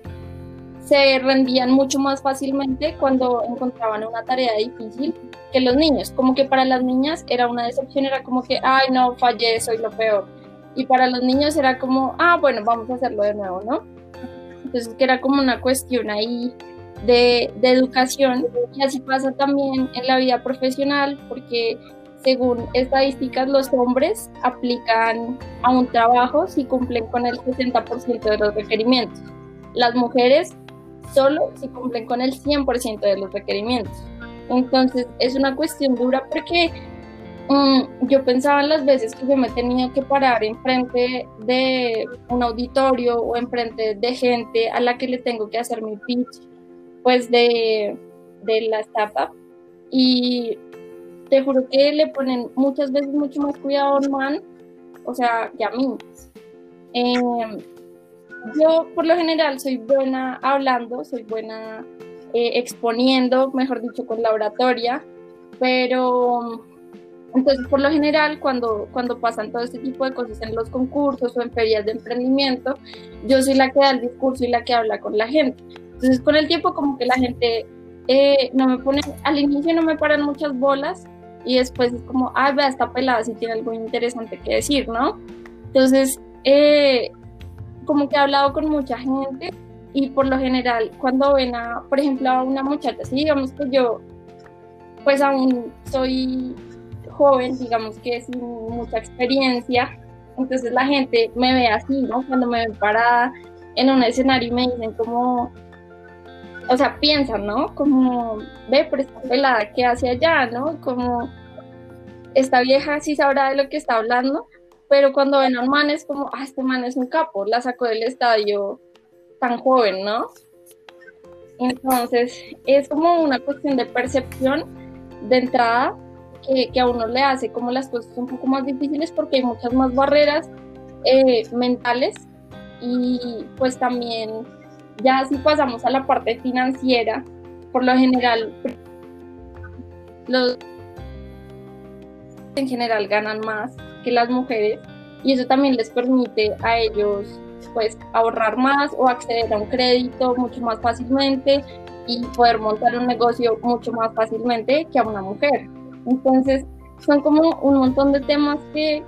se rendían mucho más fácilmente cuando encontraban una tarea difícil que los niños. Como que para las niñas era una decepción, era como que, ay, no, fallé, soy lo peor. Y para los niños era como, ah, bueno, vamos a hacerlo de nuevo, ¿no? Entonces, que era como una cuestión ahí de, de educación. Y así pasa también en la vida profesional, porque según estadísticas, los hombres aplican a un trabajo si cumplen con el 60% de los requerimientos. Las mujeres solo si cumplen con el 100% de los requerimientos. Entonces es una cuestión dura porque mm, yo pensaba en las veces que yo me tenía que parar enfrente de un auditorio o enfrente de gente a la que le tengo que hacer mi pitch, pues de, de la startup. Y te juro que le ponen muchas veces mucho más cuidado a un man, o sea, que a mí. Eh, yo por lo general soy buena hablando, soy buena eh, exponiendo, mejor dicho, con la oratoria, pero entonces por lo general cuando, cuando pasan todo este tipo de cosas en los concursos o en ferias de emprendimiento, yo soy la que da el discurso y la que habla con la gente. Entonces con el tiempo como que la gente eh, no me pone, al inicio no me paran muchas bolas y después es como, ay, vea, está pelada, si tiene algo interesante que decir, ¿no? Entonces, eh, como que he hablado con mucha gente y por lo general cuando ven a, por ejemplo, a una muchacha, si digamos que yo pues aún soy joven, digamos que sin mucha experiencia, entonces la gente me ve así, ¿no? Cuando me ven parada en un escenario y me dicen como, o sea, piensan, ¿no? Como, ve, pero esta pelada, ¿qué hace allá, no? Como, esta vieja sí sabrá de lo que está hablando, pero cuando ven a un man es como, ah, este man es un capo, la sacó del estadio tan joven, ¿no? Entonces, es como una cuestión de percepción de entrada que, a uno le hace como las cosas un poco más difíciles porque hay muchas más barreras eh, mentales y pues también ya si pasamos a la parte financiera, por lo general los en general ganan más que las mujeres y eso también les permite a ellos pues ahorrar más o acceder a un crédito mucho más fácilmente y poder montar un negocio mucho más fácilmente que a una mujer. Entonces son como un montón de temas que,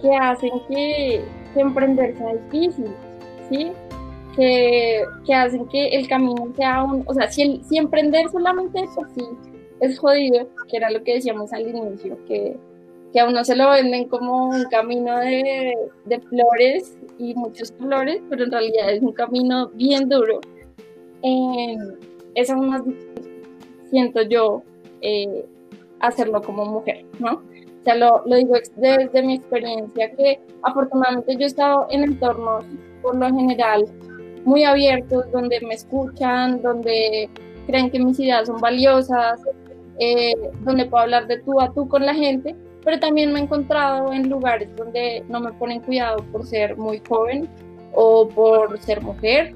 que hacen que, emprender sea difícil, ¿sí? Que, que, hacen que el camino sea un, o sea, si, si emprender solamente pues sí, es jodido, que era lo que decíamos al inicio, que que a uno se lo venden como un camino de, de flores y muchos colores, pero en realidad es un camino bien duro. Eh, es aún más siento yo, eh, hacerlo como mujer, ¿no? O sea, lo, lo digo desde mi experiencia, que afortunadamente yo he estado en entornos, por lo general, muy abiertos, donde me escuchan, donde creen que mis ideas son valiosas, eh, donde puedo hablar de tú a tú con la gente, pero también me he encontrado en lugares donde no me ponen cuidado por ser muy joven o por ser mujer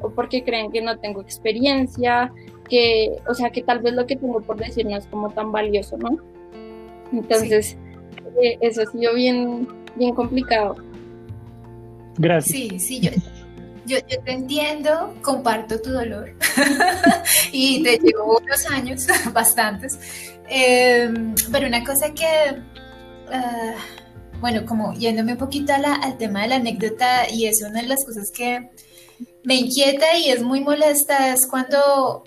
o porque creen que no tengo experiencia, que, o sea, que tal vez lo que tengo por decir no es como tan valioso, ¿no? Entonces, eh, eso ha sido bien, bien complicado. Gracias. Sí, sí, yo, yo, yo, te entiendo, comparto tu dolor (laughs) y te llevo unos años, (laughs) bastantes, Em, pero una cosa que, ah, bueno, como yéndome un poquito al tema de la anécdota, y es una de las cosas que me inquieta y es muy molesta, es cuando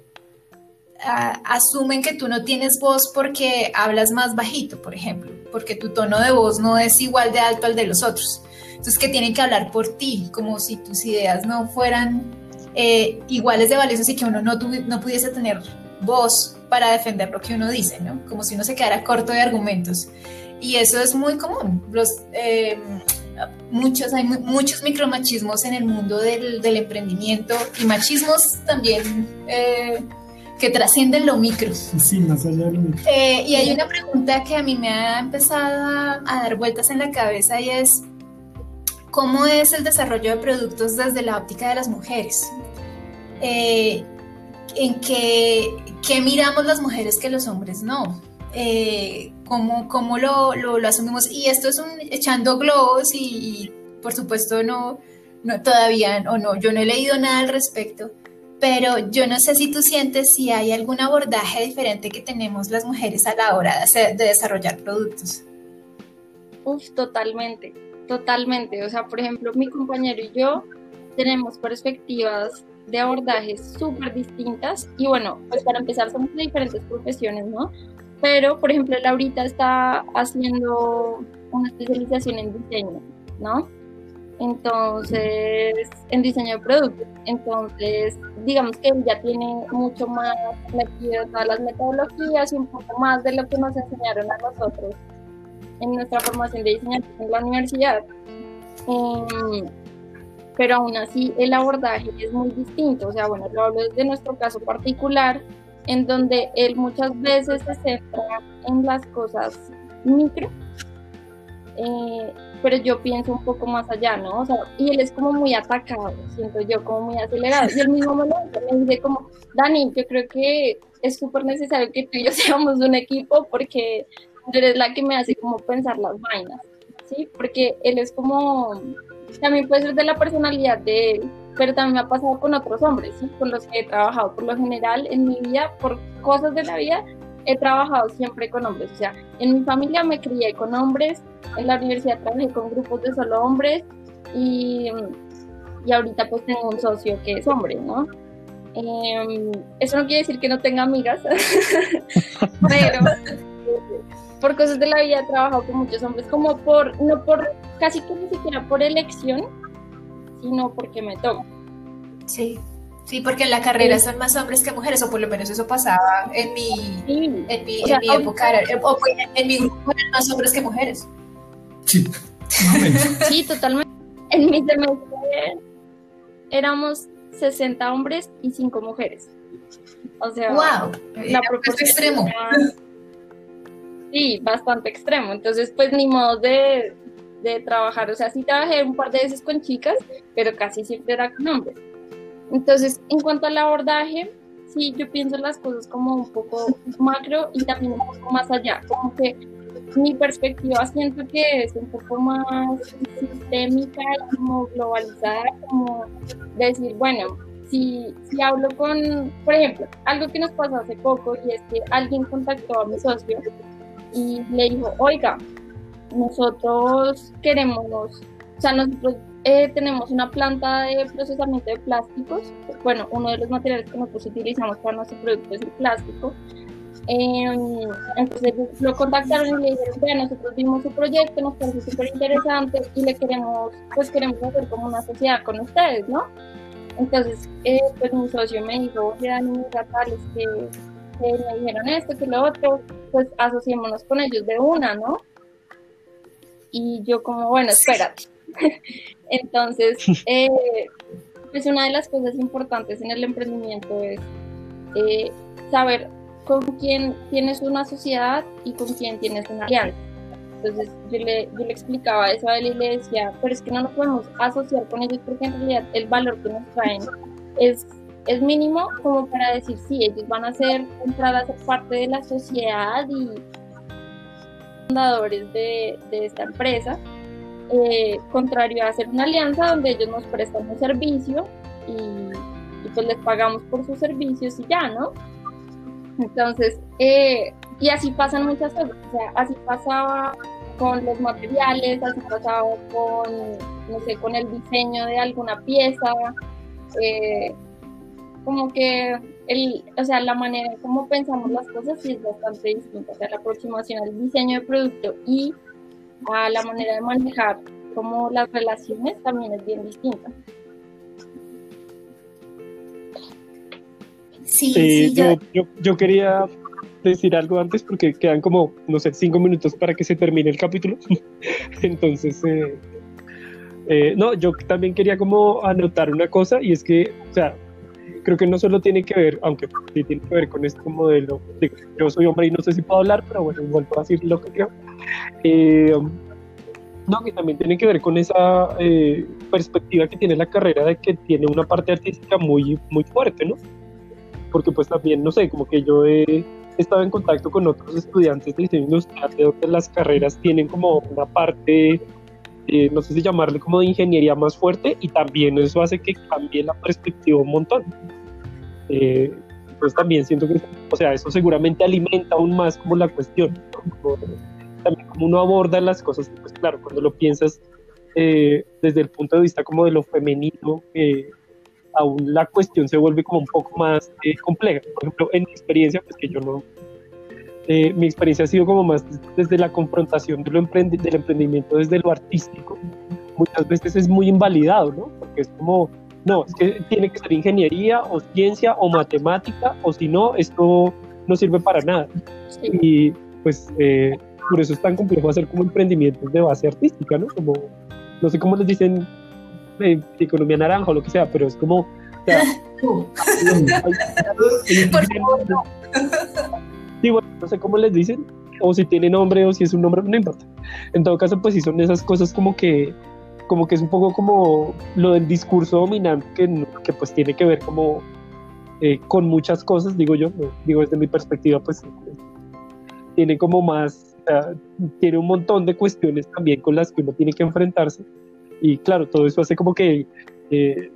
ah, asumen que tú no tienes voz porque hablas más bajito, por ejemplo, porque tu tono de voz no es igual de alto al de los otros. Entonces, que tienen que hablar por ti, como si tus ideas no fueran eh, iguales de valiosas y que uno no, no pudiese tener voz para defender lo que uno dice, ¿no? Como si uno se quedara corto de argumentos. Y eso es muy común. Los, eh, muchos, hay muchos micromachismos en el mundo del, del emprendimiento y machismos también eh, que trascienden lo micro. Sí, más allá de lo micro. Eh, y hay una pregunta que a mí me ha empezado a, a, dar vueltas en la cabeza y es, ¿cómo es el desarrollo de productos desde la óptica de las mujeres? Eh, ¿En qué, qué, miramos las mujeres que los hombres no? Eh, ¿Cómo, cómo lo, lo, asumimos? Y esto es un echando globos y, por supuesto no, no todavía, o no, yo no he leído nada al respecto pero yo no sé si tú sientes si hay algún abordaje diferente que tenemos las mujeres a la hora de, de desarrollar productos. Uf, totalmente, totalmente. O sea, por ejemplo, mi compañero y yo tenemos perspectivas de abordajes súper distintas y bueno, pues para empezar somos de diferentes profesiones, ¿no? Pero, por ejemplo, Laurita está haciendo una especialización en diseño, ¿no? entonces en diseño de productos. Entonces, digamos que ya tiene mucho más metido todas las metodologías y un poco más de lo que nos enseñaron a nosotros en nuestra formación de diseño en la universidad. Um, pero aún así el abordaje es muy distinto. O sea, bueno, lo hablo desde nuestro caso particular, en donde él muchas veces se centra en las cosas micro. Eh, pero yo pienso un poco más allá, ¿no? O sea, y él es como muy atacado, siento yo, como muy acelerado. Y el mismo momento me dice como, Dani, yo creo que es súper necesario que tú y yo (laughs) seamos un equipo porque tú eres la que me hace como pensar las vainas, ¿sí? Porque él es como, también puede ser de la personalidad de él, pero también me ha pasado con otros hombres, ¿sí? Con los que he trabajado por lo general en mi vida, por cosas de la vida, he trabajado siempre con hombres. O sea, en mi familia me crié con hombres, en la universidad trabajé con grupos de solo hombres y, y ahorita pues tengo un socio que es hombre, ¿no? Eh, eso no quiere decir que no tenga amigas, (laughs) pero (laughs) por cosas de la vida he trabajado con muchos hombres, como por, no por, casi que ni siquiera por elección, sino porque me toca. Sí. Sí, porque en la carrera sí. son más hombres que mujeres, o por lo menos eso pasaba en mi, sí. en mi, o sea, en mi época. Era, o en mi grupo eran más hombres que mujeres. Sí, (laughs) sí, totalmente. En mi semestre éramos 60 hombres y 5 mujeres. O sea, wow, la proporción extremo. Era, sí, bastante extremo. Entonces, pues ni modo de, de trabajar. O sea, sí trabajé un par de veces con chicas, pero casi siempre era con hombres. Entonces, en cuanto al abordaje, sí, yo pienso las cosas como un poco macro y también un poco más allá, como que mi perspectiva siento que es un poco más sistémica como globalizada, como decir, bueno, si, si hablo con, por ejemplo, algo que nos pasó hace poco y es que alguien contactó a mi socio y le dijo, oiga, nosotros queremos, o sea, nosotros eh, tenemos una planta de procesamiento de plásticos. Bueno, uno de los materiales que nosotros utilizamos para nuestro producto es el plástico. Eh, entonces lo contactaron y le dijeron, vea, nosotros vimos su proyecto, nos parece súper interesante y le queremos, pues queremos hacer como una sociedad con ustedes, ¿no? Entonces, eh, pues mi socio me dijo, oye, Dani, es que, que me dijeron esto, que lo otro, pues asociémonos con ellos de una, ¿no? Y yo como, bueno, espérate. (laughs) Entonces, eh, pues una de las cosas importantes en el emprendimiento es eh, saber con quién tienes una sociedad y con quién tienes una alianza. Entonces yo le, yo le explicaba eso a él y le decía, pero es que no nos podemos asociar con ellos porque en realidad el valor que nos traen es, es mínimo como para decir, sí, ellos van a ser, entrar a parte de la sociedad y fundadores de, de esta empresa, eh, contrario a hacer una alianza donde ellos nos prestan un servicio y, y, pues les pagamos por sus servicios y ya, ¿no? Entonces, eh, y así pasan muchas cosas, o sea, así pasaba con los materiales, así pasaba con, no sé, con el diseño de alguna pieza, eh, como que el, o sea, la manera en cómo pensamos las cosas sí es bastante distinta, o sea, la aproximación al diseño de producto y a la manera de manejar como las relaciones también es bien distinta. Sí, Sí, sí, yo, yo, yo, yo quería decir algo antes porque quedan como, no sé, cinco minutos para que se termine el capítulo. (laughs) Entonces, eh, eh, no, yo también quería como anotar una cosa y es que, o sea, creo que no solo tiene que ver, aunque sí tiene que ver con este modelo, de, yo soy hombre y no sé si puedo hablar, pero bueno, igual puedo decir lo que creo. Eh, no, que también tiene que ver con esa eh, perspectiva que tiene la carrera de que tiene una parte artística muy, muy fuerte, ¿no? Porque pues también, no sé, como que yo he estado en contacto con otros estudiantes de diseño industrial de donde las carreras tienen como una parte, eh, no sé si llamarle como de ingeniería más fuerte y también eso hace que cambie la perspectiva un montón. Eh, pues también siento que, o sea, eso seguramente alimenta aún más como la cuestión, ¿no? también como uno aborda las cosas, pues claro, cuando lo piensas eh, desde el punto de vista como de lo femenino, eh, aún la cuestión se vuelve como un poco más eh, compleja. Por ejemplo, en mi experiencia, pues que yo no, mi experiencia ha sido como más desde la confrontación de lo del emprendimiento desde lo artístico. Muchas veces es muy invalidado, ¿no? Porque es como, no, es que tiene que ser ingeniería o ciencia o matemática, o si no, esto no sirve para nada. Y pues por eso es tan complejo hacer como emprendimientos de base artística, ¿no? Como, no sé cómo les dicen, eh, economía naranja o lo que sea, pero es como... sí, bueno, no sé cómo les dicen, o si tiene nombre o si es un nombre, no importa. En todo caso, pues sí son esas cosas como que como que es un poco como lo del discurso dominante que, que pues tiene que ver como eh, con muchas cosas, digo yo, digo desde mi perspectiva, pues tiene como más tiene un montón de cuestiones también con las que uno tiene que enfrentarse. Y claro, todo eso hace como que eh,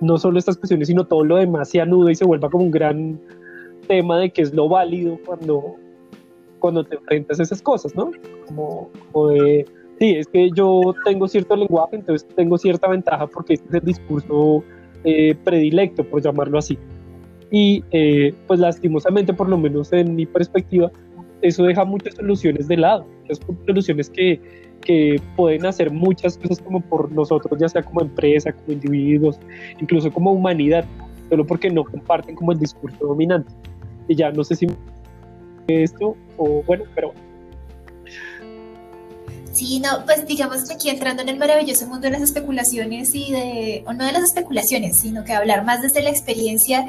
no solo estas cuestiones, sino todo lo demás se anuda y se vuelva como un gran tema de qué es lo válido cuando, cuando te enfrentas a esas cosas, ¿no? Como, de, sí, es que yo tengo cierto lenguaje, entonces tengo cierta ventaja porque este es el discurso eh, predilecto, por llamarlo así. Y eh, pues lastimosamente, por lo menos en mi perspectiva, eso deja muchas soluciones de lado, muchas soluciones que, que pueden hacer muchas cosas como por nosotros, ya sea como empresa, como individuos, incluso como humanidad, solo porque no comparten como el discurso dominante. Y ya no sé si esto o bueno, pero Sí, no, pues digamos que aquí entrando en el maravilloso mundo de las especulaciones y de, o no de las especulaciones, sino que hablar más desde la experiencia,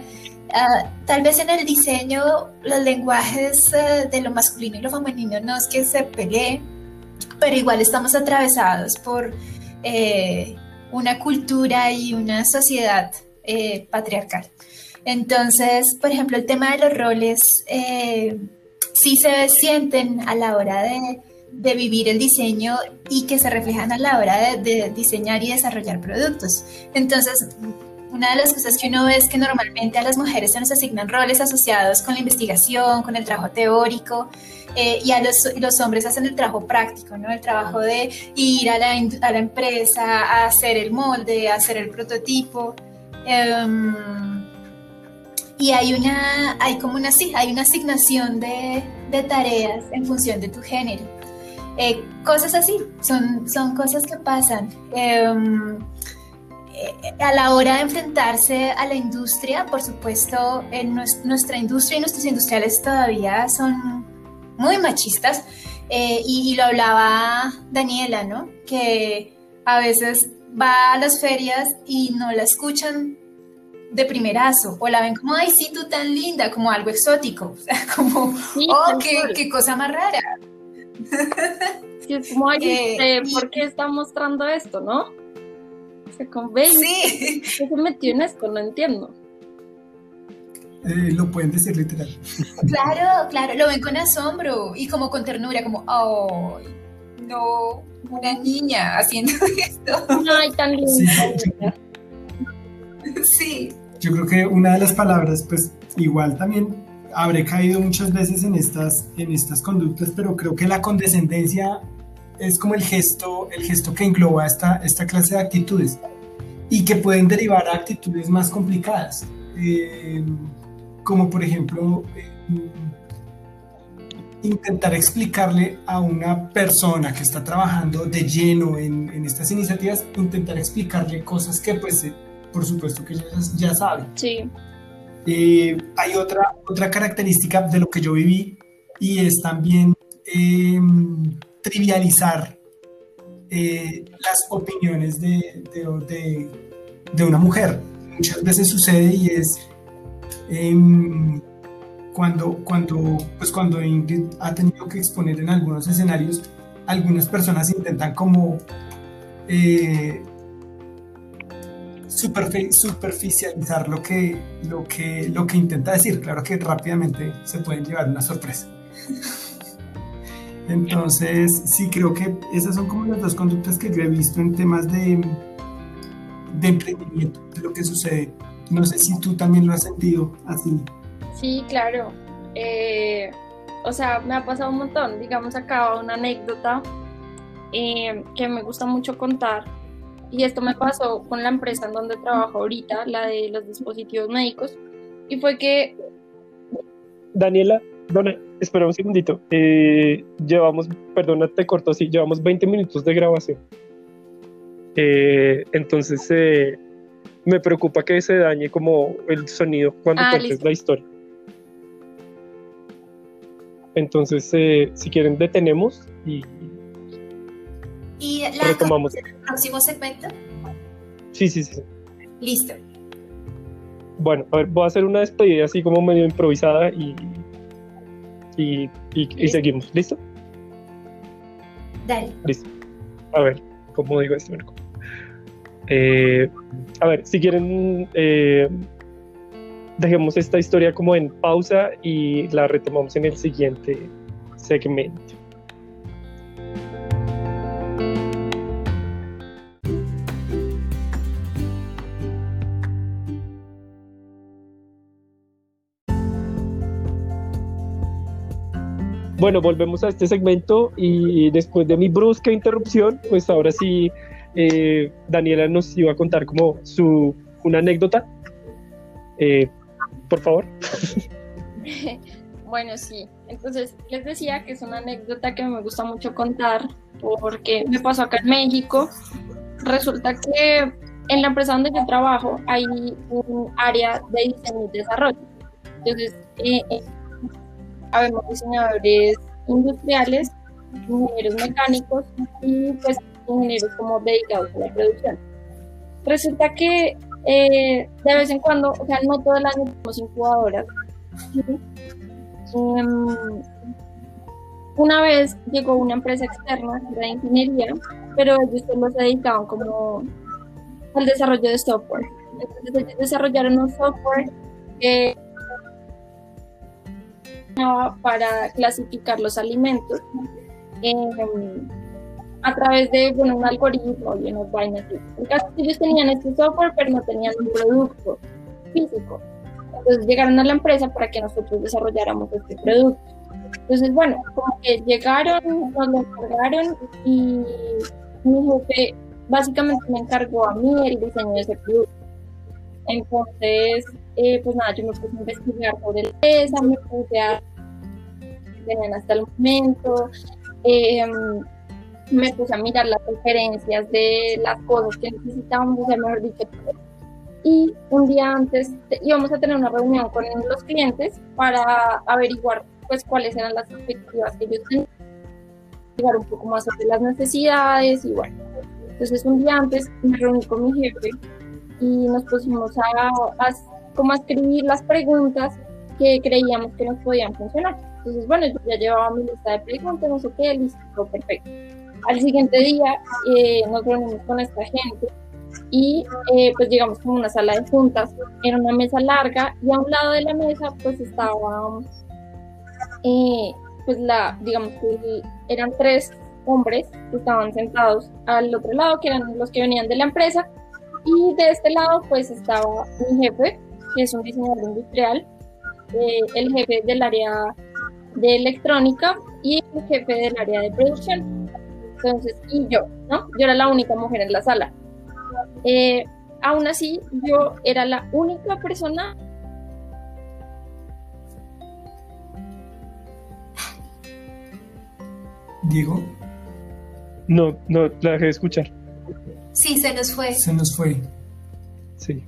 ah, tal vez en el diseño los lenguajes eh, de lo masculino y lo femenino no es que se peleen, pero igual estamos atravesados por eh, una cultura y una sociedad eh, patriarcal. Entonces, por ejemplo, el tema de los roles sí se sienten a la hora de vivir el diseño y que se reflejan a la hora de, diseñar y desarrollar productos. Entonces, una de las cosas que uno ve es que normalmente a las mujeres se nos asignan roles asociados con la investigación, con el trabajo teórico, eh, y a los, los, hombres hacen el trabajo práctico, ¿no? El trabajo de ir a la, a la empresa, a hacer el molde, a hacer el prototipo. Em, y hay una, hay como una, hay una asignación de, de tareas en función de tu género. Eh, cosas así, son, son cosas que pasan. Em, eh, a la hora de enfrentarse a la industria, por supuesto, en nuestra industria y nuestros industriales todavía son muy machistas. Eh, y, lo hablaba Daniela, ¿no? Que a veces va a las ferias y no la escuchan de primerazo, o la ven como, ay, sí, tú tan linda, como algo exótico, (laughs) como, oh, qué, qué cosa más rara. (laughs) Sí, es como, eh, ¿por qué está mostrando esto, no? Se convence. Sí. (laughs) ¿Qué se metió en esto? No entiendo. Eh, lo pueden decir literal. Claro, claro, lo ven con asombro y como con ternura, como, oh, no, una niña haciendo esto. Ay, tan linda. sí. Yo creo que una de las palabras, pues igual también habré caído muchas veces en estas, en estas conductas, pero creo que la condescendencia es como el gesto, el gesto que engloba esta, esta clase de actitudes y que pueden derivar a actitudes más complicadas, eh, como por ejemplo eh, intentar explicarle a una persona que está trabajando de lleno en, en estas iniciativas, intentar explicarle cosas que pues por supuesto que ya, ya sabe. Sí. Eh, hay otra, otra característica de lo que yo viví y es también em, trivializar eh, las opiniones de, de, de, una mujer. muchas veces sucede y es em, cuando, cuando, pues cuando Ingrid ha tenido que exponer en algunos escenarios, algunas personas intentan como eh, superficializar lo que, lo, que, lo que intenta decir. Claro que rápidamente se pueden llevar una sorpresa. Entonces, sí, creo que esas son como las dos conductas que yo he visto en temas de, de emprendimiento, de lo que sucede. No sé si tú también lo has sentido así. Sí, claro. Eh, o sea, me ha pasado un montón. Digamos, acá una anécdota eh, que me gusta mucho contar. Y esto me pasó con la empresa en donde trabajo ahorita, la de los dispositivos médicos. Y fue que... Daniela, Dona, espera un segundito. Eh, llevamos, perdona, te corto, sí, llevamos 20 minutos de grabación. entonces, me preocupa que se dañe como el sonido cuando ah, cuentes la historia. Entonces, eh, si quieren, detenemos y, ¿Y la retomamos. el próximo segmento? Sí, sí, sí. Listo. Bueno, a ver, voy a hacer una despedida así como medio improvisada y, y, y, seguimos. ¿Listo? Dale. Listo. A ver, ¿cómo digo esto? Eh, a ver, si quieren, eh, dejemos esta historia como en pausa y la retomamos en el siguiente segmento. Bueno, volvemos a este segmento y después de mi brusca interrupción, pues ahora sí, eh, Daniela nos iba a contar como su, una anécdota. Eh, por favor. (laughs) bueno, sí. Entonces, les decía que es una anécdota que me gusta mucho contar porque me pasó acá en México. Resulta que en la empresa donde yo trabajo hay un área de diseño y desarrollo. Entonces, eh, habemos diseñadores industriales, ingenieros mecánicos y pues ingenieros como dedicados a la producción. Resulta que eh, de vez en cuando, o sea, no todo el año tenemos incubadoras. Em, una vez llegó una empresa externa de ingeniería, pero ellos solo se dedicaban como al desarrollo de software. Entonces ellos desarrollaron un software que para clasificar los alimentos. Em, a través de un algoritmo y unas vainas. En caso que ellos tenían este software, pero no tenían un producto físico. Entonces llegaron a la empresa para que nosotros desarrolláramos este producto. Entonces, bueno, llegaron, nos lo encargaron y mi jefe básicamente me encargó a mí el diseño de ese producto. Entonces, eh, pues nada, yo me puse a investigar sobre la empresa, me puse a tenían hasta el momento. Eh, me puse a mirar las referencias de las cosas que necesitábamos, o mejor dicho. Y un día antes íbamos a tener una reunión con los clientes para averiguar pues cuáles eran las expectativas que ellos tenían, llegar un poco más sobre las necesidades y bueno. Entonces un día antes me reuní con mi jefe y nos pusimos a, a como a escribir las preguntas que creíamos que nos podían funcionar. Entonces, bueno, yo ya llevaba mi lista de preguntas, no sé qué, listo, perfecto. Al siguiente día eh, nos reunimos con esta gente y eh, pues llegamos como una sala de juntas, era una mesa larga y a un lado de la mesa pues estaba, eh, pues la, digamos que eran tres hombres que estaban sentados al otro lado, que eran los que venían de la empresa, y de este lado pues estaba mi jefe, que es un diseñador industrial, el jefe del área de electrónica y el jefe del área de producción. Entonces, y yo, ¿no? Yo era la única mujer en la sala. Eh, aún así, yo era la única persona. Diego. No, no, la dejé de escuchar. Sí, se nos fue. Se nos fue. Sí.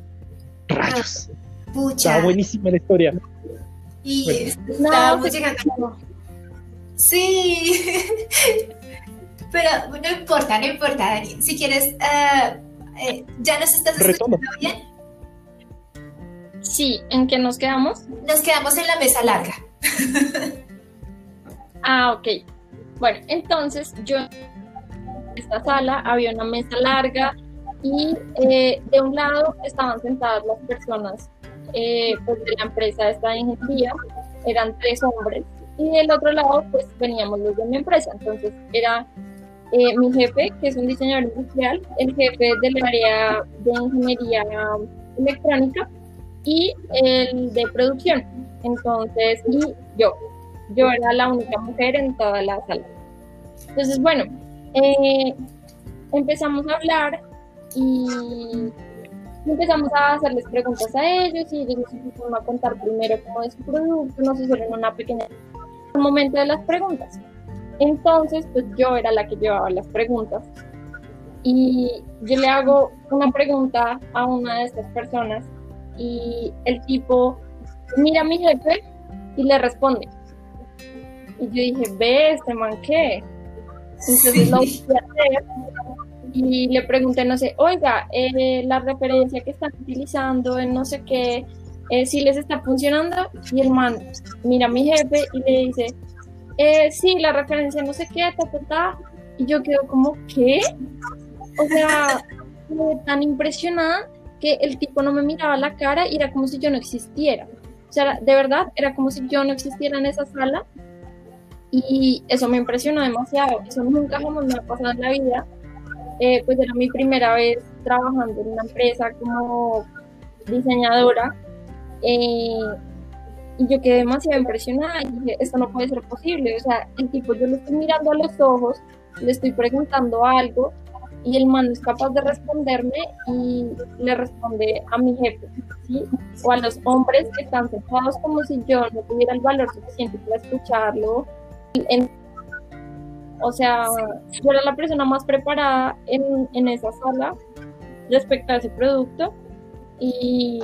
Rayos. Pucha. Está buenísima la historia. Y estábamos llegando. Sí. (laughs) Pero no importa, no importa, Dani. Si quieres, uh, eh, ¿ya nos estás escuchando bien? Sí, ¿en qué nos quedamos? Nos quedamos en la mesa larga. (laughs) ah, ok. Bueno, entonces yo esta sala había una mesa larga y eh, de un lado estaban sentadas las personas eh, pues de la empresa esta de ingeniería, eran tres hombres, y del otro lado pues veníamos los de mi empresa, entonces era eh, mi jefe, que es un diseñador industrial, el jefe del área de ingeniería electrónica y el de producción, entonces, y yo, yo era la única mujer en toda la sala. Entonces, bueno, empezamos a hablar y empezamos a hacerles preguntas a ellos y ellos empezaron a contar primero cómo es su producto, nos hicieron una pequeña un momento de las preguntas. Entonces, pues yo era la que llevaba las preguntas y yo le hago una pregunta a una de estas personas y el tipo mira a mi jefe y le responde. Y yo dije, ve, este man, ¿qué? Entonces lo y le pregunté, no sé, oiga, eh, la referencia que están utilizando en no sé qué, eh, si les está funcionando. Y el man mira a mi jefe y le dice, eh, sí, la referencia no sé qué, ta, ta, ta. Y yo quedo como, ¿qué? O sea, tan impresionada que el tipo no me miraba la cara y era como si yo no existiera. O sea, de verdad, era como si yo no existiera en esa sala. Y eso me impresionó demasiado. Eso nunca jamás me ha pasado en la vida. Eh, pues era mi primera vez trabajando en una empresa como diseñadora eh, y yo quedé demasiado impresionada y dije, esto no puede ser posible, o sea, el tipo yo le estoy mirando a los ojos, le estoy preguntando algo y el man es capaz de responderme y le responde a mi jefe, ¿sí? o a los hombres que están sentados como si yo no tuviera el valor suficiente para escucharlo. En, o sea, yo era la persona más preparada en, en esa sala respecto a ese producto, y,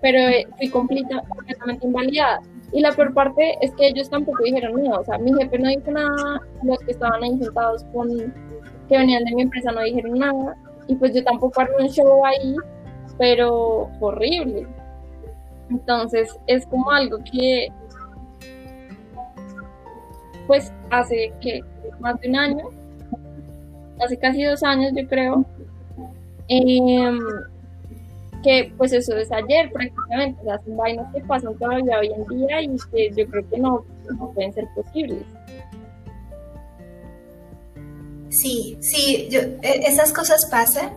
pero fui completa, completamente invalidada. Y la peor parte es que ellos tampoco dijeron nada, o sea, mi jefe no dijo nada, los que estaban ahí sentados con, que venían de mi empresa no dijeron nada, y pues yo tampoco armé un show ahí, pero horrible. Entonces es como algo que, pues hace que más de un año, hace casi dos años yo creo, em, que pues eso es ayer prácticamente, o sea, son vainas que pasan todavía hoy en día y que yo creo que no, pueden ser posibles. Sí, sí, yo, e, esas cosas pasan.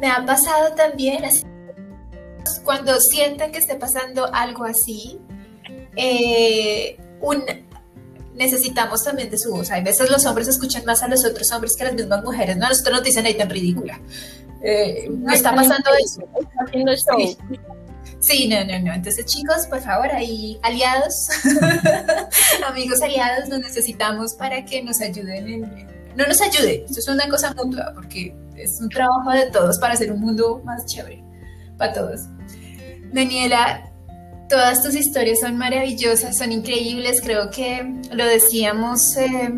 Me ha pasado también cuando sienten que esté pasando algo así, eh, un, necesitamos también de su voz. Hay veces los hombres escuchan más a los otros hombres que a las mismas mujeres. No, nosotros nos dicen ahí tan ridícula. Eh, no está pasando eso. Sí. sí, no, no, no. Entonces, chicos, por favor, hay aliados, (laughs) amigos aliados, nos necesitamos para que nos ayuden en... No nos ayude, esto es una cosa mutua, porque es un trabajo de todos para hacer un mundo más chévere para todos. Daniela, Todas tus historias son maravillosas, son increíbles. Creo que lo decíamos eh,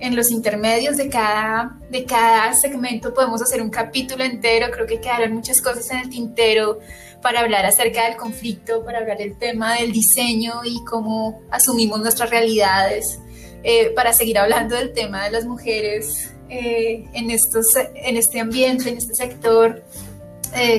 en los intermedios de cada, de cada segmento. Podemos hacer un capítulo entero. Creo que quedaron muchas cosas en el tintero para hablar acerca del conflicto, para hablar del tema del diseño y cómo asumimos nuestras realidades, eh, para seguir hablando del tema de las mujeres eh, en, estos, en este ambiente, en este sector.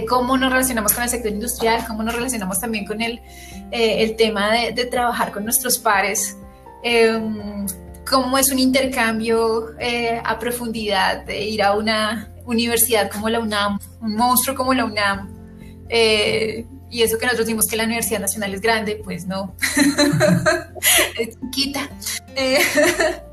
cómo nos relacionamos con el sector industrial, cómo nos relacionamos también con el eh, el tema de, trabajar con nuestros pares, em, cómo es un intercambio eh, a profundidad de ir a una universidad como la UNAM, un monstruo como la UNAM. Eh, y eso que nosotros decimos que la Universidad Nacional es grande, pues no, (laughs) es chiquita. (laughs)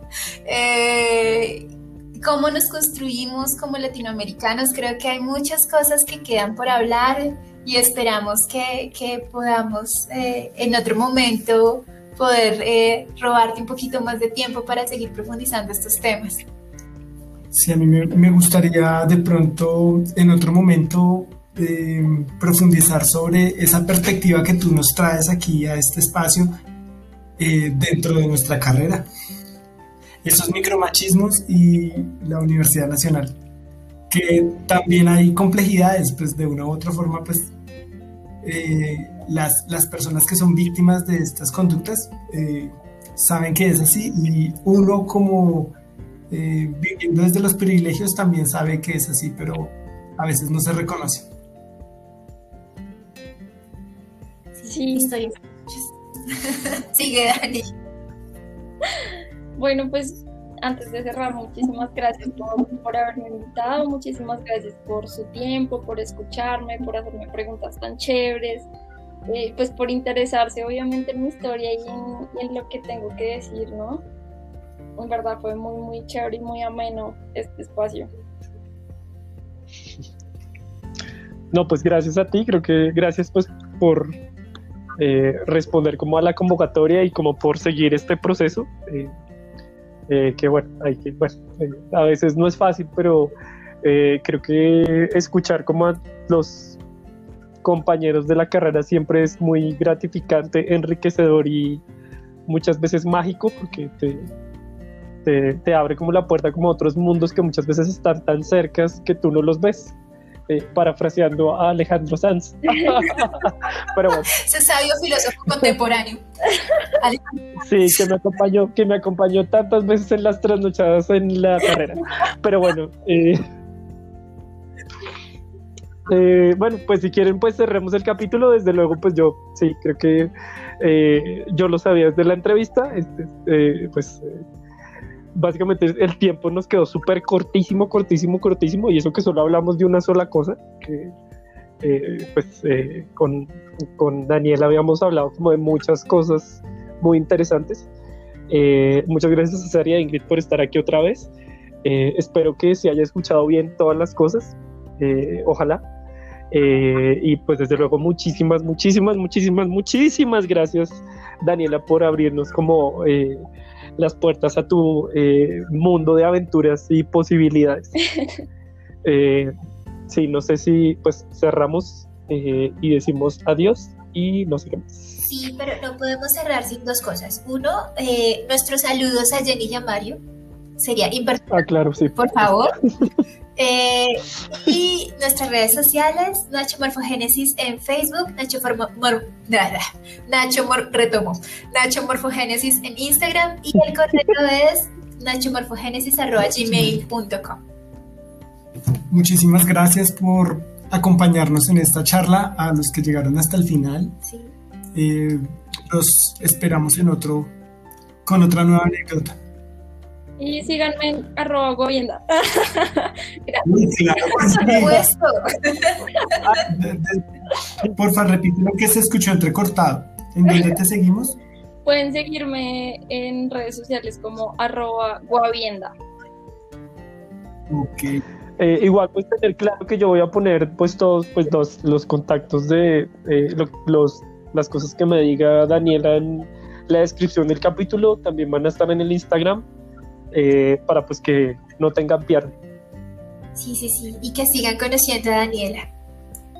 cómo nos construimos como latinoamericanos, creo que hay muchas cosas que quedan por hablar y esperamos que, que podamos eh, en otro momento poder eh, robarte un poquito más de tiempo para seguir profundizando estos temas. Sí, a mí me, gustaría de pronto en otro momento eh, profundizar sobre esa perspectiva que tú nos traes aquí a este espacio dentro de nuestra carrera. Esos micromachismos y la Universidad Nacional. Que también hay complejidades, pues de una u otra forma, pues eh, las, las, personas que son víctimas de estas conductas eh, saben que es así y uno como eh, viviendo desde los privilegios también sabe que es así, pero a veces no se reconoce. Sí, estoy. (laughs) Sigue, Dani. Bueno, pues antes de cerrar, muchísimas gracias por, haberme invitado, muchísimas gracias por su tiempo, por escucharme, por hacerme preguntas tan chéveres, eh, pues por interesarse obviamente en mi historia y en, lo que tengo que decir, ¿no? En verdad fue muy, muy chévere y muy ameno este espacio. No, pues gracias a ti, creo que gracias pues por eh, responder como a la convocatoria y como por seguir este proceso. Eh, eh, que bueno, hay que, bueno eh, a veces no es fácil, pero eh, creo que escuchar como a los compañeros de la carrera siempre es muy gratificante, enriquecedor y muchas veces mágico porque te, te, abre como la puerta como a otros mundos que muchas veces están tan cercas que tú no los ves. Eh, parafraseando a Alejandro Sanz. (laughs) Pero bueno. Ese sabio filósofo contemporáneo. sí, que me acompañó, que me acompañó tantas veces en las trasnochadas en la carrera. Pero bueno. Eh, eh, bueno, pues si quieren, pues cerremos el capítulo. Desde luego, pues yo sí, creo que yo lo sabía desde la entrevista. Este, pues básicamente el tiempo nos quedó súper cortísimo, cortísimo, cortísimo, y eso que solo hablamos de una sola cosa, que eh, pues eh, con, con, Daniel habíamos hablado como de muchas cosas muy interesantes. Eh, muchas gracias a César y a Ingrid por estar aquí otra vez. espero que se haya escuchado bien todas las cosas, ojalá. y pues desde luego muchísimas, muchísimas, muchísimas, muchísimas gracias Daniela por abrirnos como las puertas a tu eh, mundo de aventuras y posibilidades. (laughs) eh, sí, no sé si pues cerramos eh, y decimos adiós y no sé qué más. Sí, pero no podemos cerrar sin dos cosas. Uno, eh, nuestros saludos a Jenny y a Mario. Sería importante. Ah, claro, sí. Por favor. (laughs) Eh, y nuestras redes sociales, Nacho Morfogénesis en Facebook, Nacho, Mor nada, Nacho Mor retomo, Nacho Morfogénesis en Instagram y el correo es nachomorfogénesis.gmail.com Muchísimas gracias por acompañarnos en esta charla, a los que llegaron hasta el final. Sí. Eh, los esperamos en otro, con otra nueva anécdota. Y síganme en arroba govienda. (laughs) Por supuesto. Porfa, repite lo que se escuchó entrecortado. ¿En dónde te seguimos? Pueden seguirme en redes sociales como arroba guavienda. Ok. Eh, igual pues tener claro que yo voy a poner pues todos pues los, los contactos de eh, los, las cosas que me diga Daniela en la descripción del capítulo también van a estar en el Instagram eh, para pues que no tengan pierde. Sí, sí, sí, y que sigan conociendo a Daniela.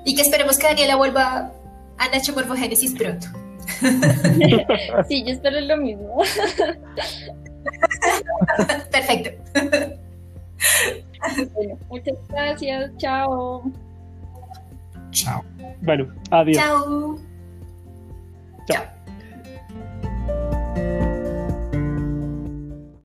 Y que esperemos que Daniela vuelva a Nacho Morfogénesis pronto. (laughs) sí, yo espero lo mismo. (laughs) Perfecto. Bueno, muchas gracias, chao. Chao. Bueno, adiós. Chao. Chao.